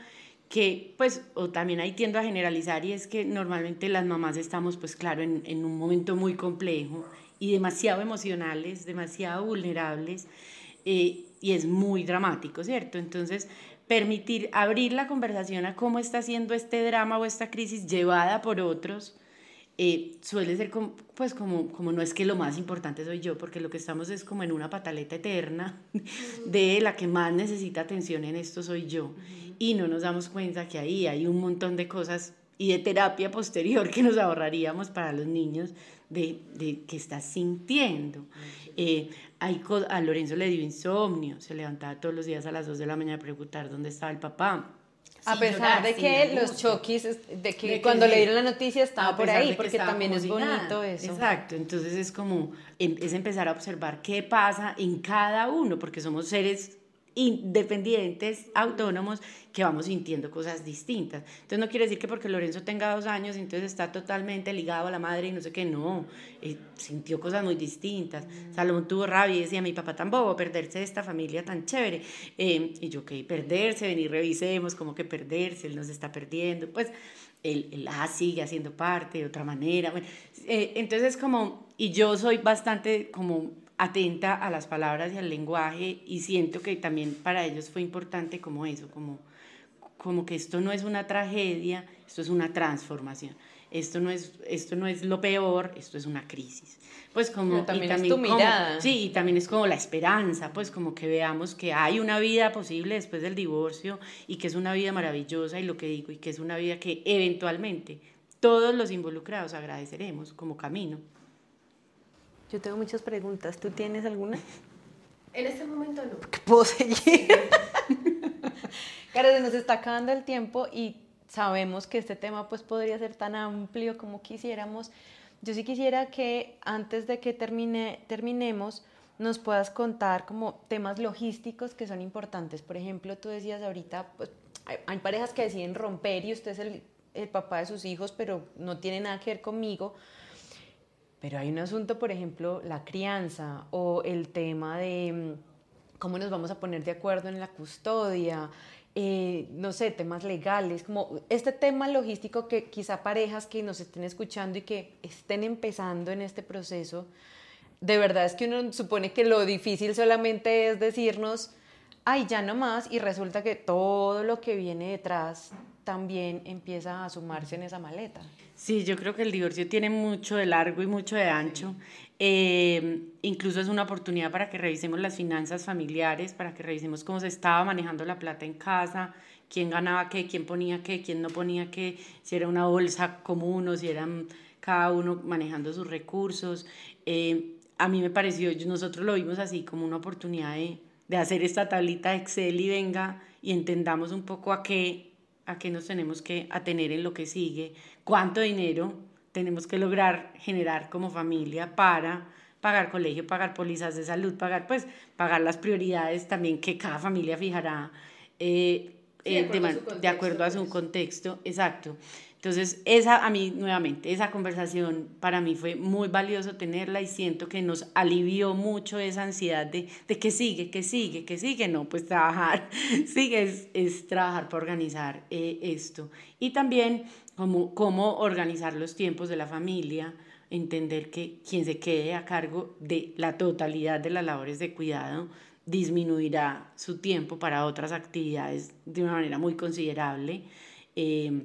que pues, o también ahí tiendo a generalizar y es que normalmente las mamás estamos pues claro en, en un momento muy complejo y demasiado emocionales, demasiado vulnerables eh, y es muy dramático, ¿cierto? Entonces, permitir abrir la conversación a cómo está siendo este drama o esta crisis llevada por otros, eh, suele ser como, pues como, como no es que lo más importante soy yo, porque lo que estamos es como en una pataleta eterna *laughs* de la que más necesita atención en esto soy yo. Y no nos damos cuenta que ahí hay un montón de cosas y de terapia posterior que nos ahorraríamos para los niños de, de que estás sintiendo. Eh, hay, a Lorenzo le dio insomnio, se levantaba todos los días a las 2 de la mañana a preguntar dónde estaba el papá a pesar de que los choquis, de que, cuando le dieron la noticia estaba por ahí, porque también es bonito eso. Exacto, entonces es como, em, es empezar a observar qué pasa en cada uno, porque somos seres independientes, autónomos, que vamos sintiendo cosas distintas. Entonces no quiere decir que porque Lorenzo tenga dos años, entonces está totalmente ligado a la madre y no sé qué, no, eh, sintió cosas muy distintas. Salomón tuvo rabia y decía, mi papá tan bobo, perderse de esta familia tan chévere. Eh, y yo, que perderse, venir, revisemos, como que perderse, él nos está perdiendo, pues él, él ah, sigue haciendo parte de otra manera. Bueno, eh, entonces como, y yo soy bastante como atenta a las palabras y al lenguaje y siento que también para ellos fue importante como eso, como, como que esto no es una tragedia, esto es una transformación. Esto no es, esto no es lo peor, esto es una crisis. Pues como también, y también es tu mirada. sí, y también es como la esperanza, pues como que veamos que hay una vida posible después del divorcio y que es una vida maravillosa y lo que digo y que es una vida que eventualmente todos los involucrados agradeceremos como camino. Yo tengo muchas preguntas. ¿Tú tienes alguna? En este momento no. ¿Puedo seguir? Claro, *laughs* se nos está acabando el tiempo y sabemos que este tema pues podría ser tan amplio como quisiéramos. Yo sí quisiera que antes de que termine, terminemos nos puedas contar como temas logísticos que son importantes. Por ejemplo, tú decías ahorita, pues hay, hay parejas que deciden romper y usted es el, el papá de sus hijos, pero no tiene nada que ver conmigo. Pero hay un asunto, por ejemplo, la crianza o el tema de mm, cómo nos vamos a poner de acuerdo en la custodia, eh, no sé, temas legales, como este tema logístico que quizá parejas que nos estén escuchando y que estén empezando en este proceso, de verdad es que uno supone que lo difícil solamente es decirnos, ay, ya no más, y resulta que todo lo que viene detrás también empieza a sumarse en esa maleta. Sí, yo creo que el divorcio tiene mucho de largo y mucho de ancho. Eh, incluso es una oportunidad para que revisemos las finanzas familiares, para que revisemos cómo se estaba manejando la plata en casa, quién ganaba qué, quién ponía qué, quién no ponía qué, si era una bolsa común o si eran cada uno manejando sus recursos. Eh, a mí me pareció, nosotros lo vimos así como una oportunidad de, hacer esta tablita Excel y venga y entendamos un poco a qué a qué nos tenemos que atener en lo que sigue, cuánto dinero tenemos que lograr generar como familia para pagar colegio, pagar pólizas de salud, pagar pues pagar las prioridades también que cada familia fijará eh, eh, de, acuerdo a su contexto, exacto. Entonces, esa a mí nuevamente, esa conversación para mí fue muy valioso tenerla y siento que nos alivió mucho esa ansiedad de, de que sigue, que sigue, que sigue, no, pues trabajar, *laughs* sigue es, es trabajar para organizar eh, esto. Y también cómo, cómo organizar los tiempos de la familia, entender que quien se quede a cargo de la totalidad de las labores de cuidado disminuirá su tiempo para otras actividades de una manera muy considerable. Eh,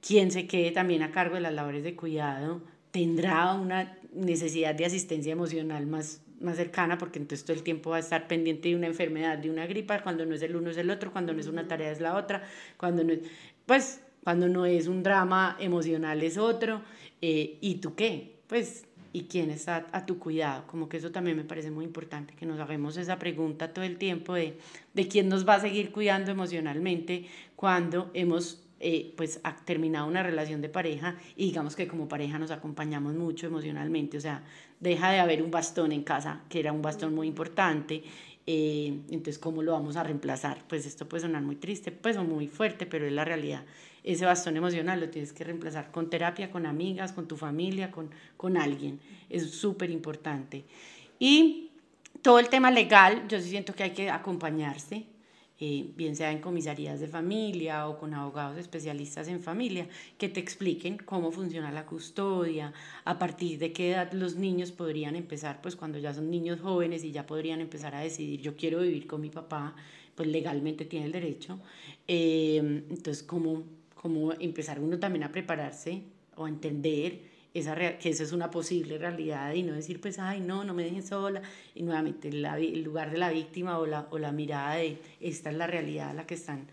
quien se quede también a cargo de las labores de cuidado tendrá una necesidad de asistencia emocional más, más cercana porque entonces todo el tiempo va a estar pendiente de una enfermedad, de una gripa, cuando no es el uno es el otro, cuando no es una tarea es la otra, cuando no es, pues cuando no es un drama emocional es otro, eh, ¿y tú qué? Pues, ¿y quién está a tu cuidado? Como que eso también me parece muy importante, que nos hagamos esa pregunta todo el tiempo de, de quién nos va a seguir cuidando emocionalmente cuando hemos eh, pues ha terminado una relación de pareja y digamos que como pareja nos acompañamos mucho emocionalmente, o sea, deja de haber un bastón en casa, que era un bastón muy importante, eh, entonces ¿cómo lo vamos a reemplazar? Pues esto puede sonar muy triste, pues o muy fuerte, pero es la realidad. Ese bastón emocional lo tienes que reemplazar con terapia, con amigas, con tu familia, con, con alguien. Es súper importante. Y todo el tema legal, yo sí siento que hay que acompañarse eh, bien sea en comisarías de familia o con abogados especialistas en familia, que te expliquen cómo funciona la custodia, a partir de qué edad los niños podrían empezar, pues cuando ya son niños jóvenes y ya podrían empezar a decidir, yo quiero vivir con mi papá, pues legalmente tiene el derecho. Eh, entonces, cómo, cómo empezar uno también a prepararse o a entender esa que eso es una posible realidad y no decir, pues, ay, no, no me dejen sola. Y nuevamente el lugar de la víctima o la, o la mirada de esta es la realidad a la que están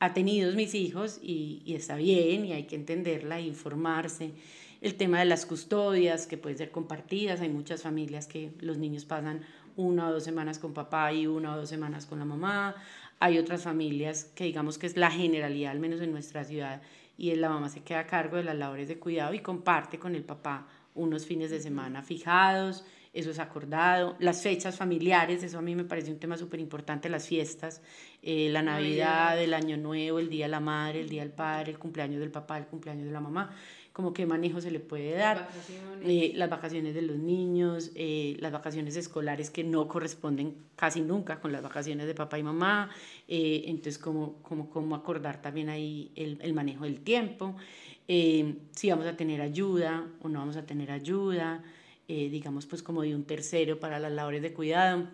atenidos mis hijos y, y está bien y hay que entenderla e informarse. El tema de las custodias que pueden ser compartidas, hay muchas familias que los niños pasan una o dos semanas con papá y una o dos semanas con la mamá. Hay otras familias que digamos que es la generalidad, al menos en nuestra ciudad, y la mamá se queda a cargo de las labores de cuidado y comparte con el papá unos fines de semana fijados, eso es acordado, las fechas familiares, eso a mí me parece un tema súper importante, las fiestas, eh, la Navidad, el Año Nuevo, el Día de la Madre, el Día del Padre, el cumpleaños del papá, el cumpleaños de la mamá, como qué manejo se le puede dar, las vacaciones, eh, las vacaciones de los niños, eh, las vacaciones escolares que no corresponden casi nunca con las vacaciones de papá y mamá, eh, entonces cómo, cómo, cómo acordar también ahí el, el manejo del tiempo, si vamos a tener ayuda o no vamos a tener ayuda, digamos pues como de un tercero para las labores de cuidado.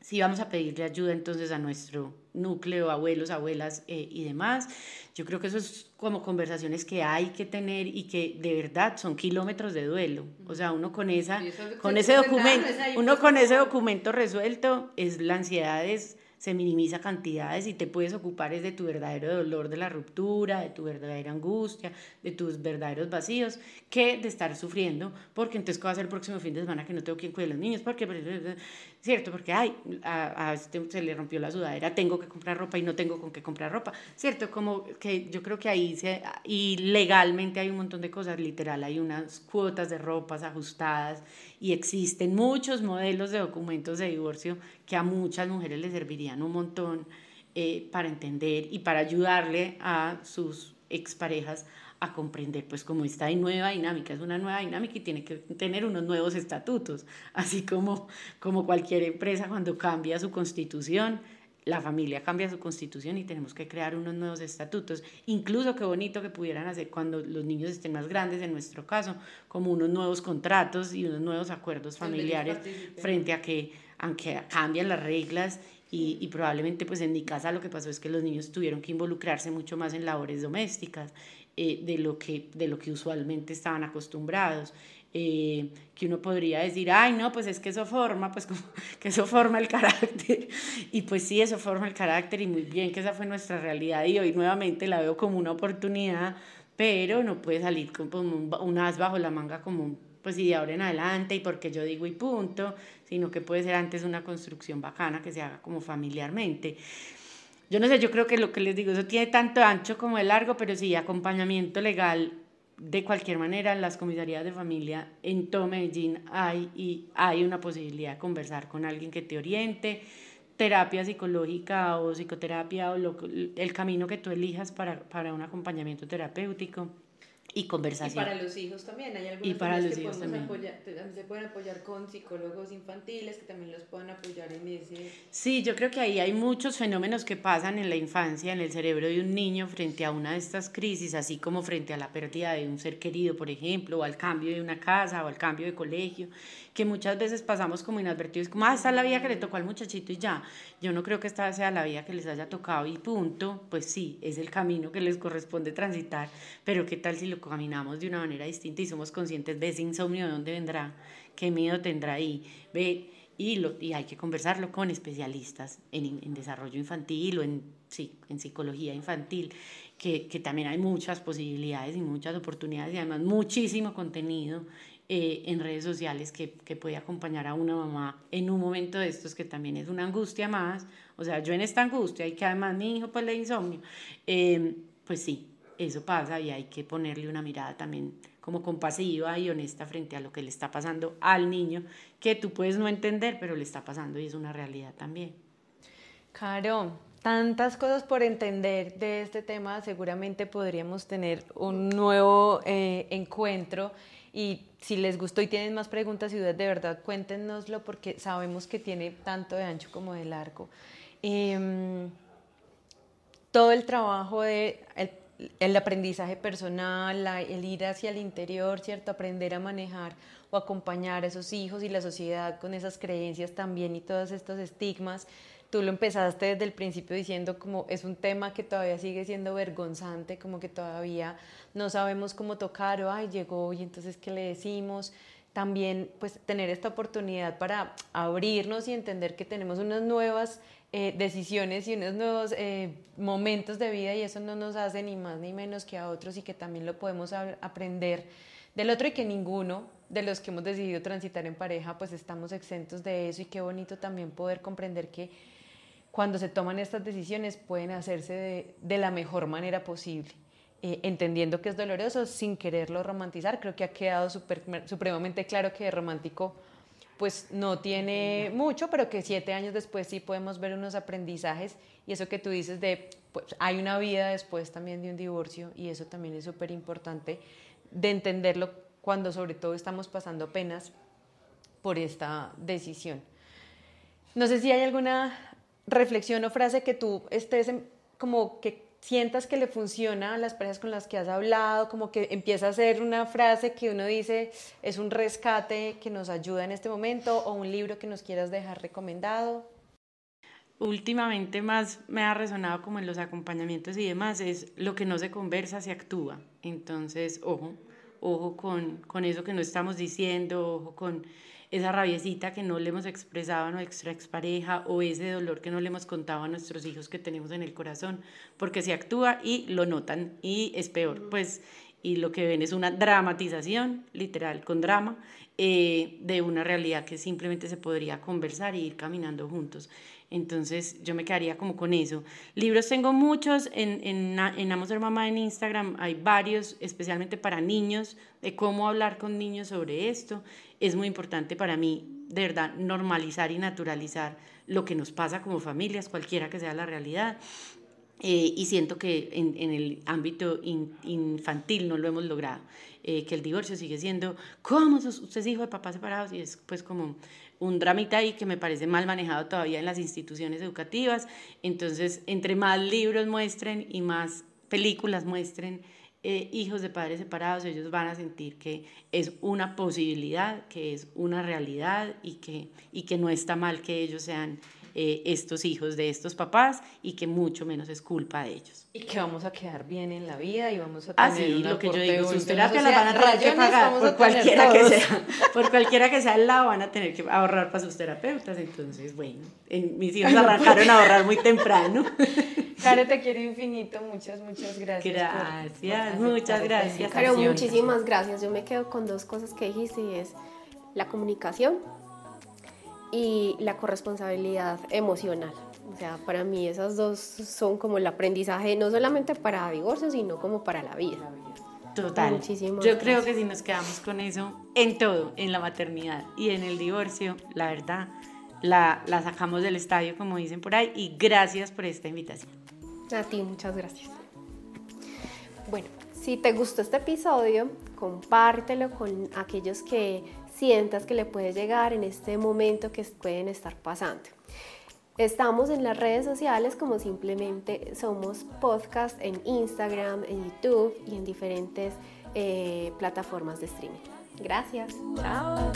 Si vamos a pedirle ayuda entonces a nuestro núcleo, abuelos, abuelas eh, y demás. Yo creo que eso es como conversaciones que hay que tener y que de verdad son kilómetros de duelo. O sea, uno con esa, con ese documento, uno con ese documento resuelto es la ansiedad es se minimiza cantidades y te puedes ocupar es de tu verdadero dolor de la ruptura, de tu verdadera angustia, de tus verdaderos vacíos, que de estar sufriendo, porque entonces ¿qué va a ser el próximo fin de semana que no tengo quien cuide a los niños? Porque, ¿cierto? Porque, ay, a, este se le rompió la sudadera, tengo que comprar ropa y no tengo con qué comprar ropa, ¿cierto? Como que yo creo que ahí se, y legalmente hay un montón de cosas, literal, hay unas cuotas de ropas ajustadas y existen muchos modelos de documentos de divorcio que a muchas mujeres les servirían un montón eh, para entender y para ayudarle a sus exparejas a comprender pues como esta nueva dinámica, es una nueva dinámica y tiene que tener unos nuevos estatutos, así como, como cualquier empresa cuando cambia su constitución, la familia cambia su constitución y tenemos que crear unos nuevos estatutos. Incluso qué bonito que pudieran hacer cuando los niños estén más grandes, en nuestro caso, como unos nuevos contratos y unos nuevos acuerdos familiares frente a que, aunque cambian las reglas y, y, probablemente pues en mi casa lo que pasó es que los niños tuvieron que involucrarse mucho más en labores domésticas eh, de, lo que, de lo que usualmente estaban acostumbrados. Eh, que uno podría decir, ay, no, pues es que eso forma, pues como *laughs* que eso forma el carácter. *laughs* Y pues sí, eso forma el carácter y muy bien que esa fue nuestra realidad y hoy nuevamente la veo como una oportunidad, pero no puede salir como un, un as bajo la manga como pues y de ahora en adelante y porque yo digo y punto, sino que puede ser antes una construcción bacana que se haga como familiarmente. Yo no sé, yo creo que lo que les digo, eso tiene tanto ancho como de largo, pero sí, acompañamiento legal de cualquier manera, las comisarías de familia en todo Medellín hay y hay una posibilidad de conversar con alguien que te oriente, terapia psicológica o psicoterapia o el camino que tú elijas para, para un acompañamiento terapéutico y conversación. Y para los hijos también, hay algunos y para los hijos también. Apoyar, se pueden apoyar con psicólogos infantiles que también los puedan apoyar en ese... Sí, yo creo que ahí hay muchos fenómenos que pasan en la infancia, en el cerebro de un niño frente a una de estas crisis, así como frente a la pérdida de un ser querido, por ejemplo, o al cambio de una casa, o al cambio de colegio, que muchas veces pasamos como inadvertidos, como, ah, esta es la vida que le tocó al muchachito y ya. Yo no creo que esta sea la vida que les haya tocado y punto, pues sí, es el camino que les corresponde transitar, pero qué tal si lo caminamos de una manera distinta y somos conscientes de ese insomnio, de dónde vendrá, qué miedo tendrá ahí, ve, y, lo, y hay que conversarlo con especialistas en, en desarrollo infantil o en, sí, en psicología infantil, que, que también hay muchas posibilidades y muchas oportunidades y además muchísimo contenido eh, en redes sociales que, que, puede acompañar a una mamá en un momento de estos que también es una angustia más, o sea, yo en esta angustia y que además mi hijo pues le insomnio, eh, pues sí, eso pasa y hay que ponerle una mirada también como compasiva y honesta frente a lo que le está pasando al niño, que tú puedes no entender, pero le está pasando y es una realidad también. Caro, tantas cosas por entender de este tema, seguramente podríamos tener un nuevo eh, encuentro y si les gustó y tienen más preguntas y dudas, de verdad cuéntenoslo porque sabemos que tiene tanto de ancho como de largo. Em, todo el trabajo de el, aprendizaje personal, el ir hacia el interior, ¿cierto? Aprender a manejar o acompañar a esos hijos y la sociedad con esas creencias también y todos estos estigmas. Tú lo empezaste desde el principio diciendo como es un tema que todavía sigue siendo vergonzante, como que todavía no sabemos cómo tocar o ay, llegó y entonces qué le decimos. También pues tener esta oportunidad para abrirnos y entender que tenemos unas nuevas eh, decisiones y unos nuevos eh, momentos de vida y eso no nos hace ni más ni menos que a otros y que también lo podemos aprender del otro y que ninguno de los que hemos decidido transitar en pareja pues estamos exentos de eso y qué bonito también poder comprender que cuando se toman estas decisiones pueden hacerse de, la mejor manera posible. Eh, entendiendo que es doloroso sin quererlo romantizar, creo que ha quedado super, supremamente claro que romántico pues no tiene mucho, pero que siete años después sí podemos ver unos aprendizajes y eso que tú dices de, pues hay una vida después también de un divorcio y eso también es súper importante de entenderlo cuando sobre todo estamos pasando apenas por esta decisión. No sé si hay alguna reflexión o frase que tú estés como que sientas que le funciona a las parejas con las que has hablado, como que empieza a ser una frase que uno dice es un rescate que nos ayuda en este momento o un libro que nos quieras dejar recomendado? Últimamente más me ha resonado como en los acompañamientos y demás, es lo que no se conversa se actúa. Entonces, ojo, ojo con, con eso que no estamos diciendo, ojo con esa rabiecita que no le hemos expresado a nuestra expareja o ese dolor que no le hemos contado a nuestros hijos que tenemos en el corazón, porque se actúa y lo notan y es peor, pues, y lo que ven es una dramatización, literal, con drama, eh, de una realidad que simplemente se podría conversar y ir caminando juntos. Entonces yo me quedaría como con eso. Libros tengo muchos, en, en, en Amo Ser Mamá en Instagram hay varios, especialmente para niños, de cómo hablar con niños sobre esto. Es muy importante para mí, de verdad, normalizar y naturalizar lo que nos pasa como familias, cualquiera que sea la realidad. Eh, y siento que en, en el ámbito infantil no lo hemos logrado, eh, que el divorcio sigue siendo, ¿cómo usted es hijo de papás separados? Y es pues como un dramita ahí que me parece mal manejado todavía en las instituciones educativas. Entonces, entre más libros muestren y más películas muestren eh, hijos de padres separados, ellos van a sentir que es una posibilidad, que es una realidad y que, y que no está mal que ellos sean eh, estos hijos de estos papás y que mucho menos es culpa de ellos. Y que vamos a quedar bien en la vida y vamos a ah, tener ah, sí, lo que yo digo, sus terapias las van a tener que pagar. por cualquiera que sea, *laughs* por cualquiera que sea el lado van a tener que ahorrar para sus terapeutas, entonces bueno, mis hijos arrancaron a ahorrar muy temprano. *laughs* Caro, te quiero infinito, muchas, muchas gracias. Gracias, muchas gracias. Caro, muchísimas gracias. Yo me quedo con dos cosas que dijiste y es la comunicación y la corresponsabilidad emocional. O sea, para mí esas dos son como el aprendizaje no solamente para divorcio, sino como para la vida. Total. Muchísimas Yo creo que si nos quedamos con eso en todo, en la maternidad y en el divorcio, la verdad, la, la sacamos del estadio, como dicen por ahí, y gracias por esta invitación. A ti, muchas gracias. Bueno, si te gustó este episodio, compártelo con aquellos que sientas que le puede llegar en este momento que pueden estar pasando. Estamos en las redes sociales como simplemente somos podcast en Instagram, en YouTube y en diferentes eh, plataformas de streaming. Gracias. Chao.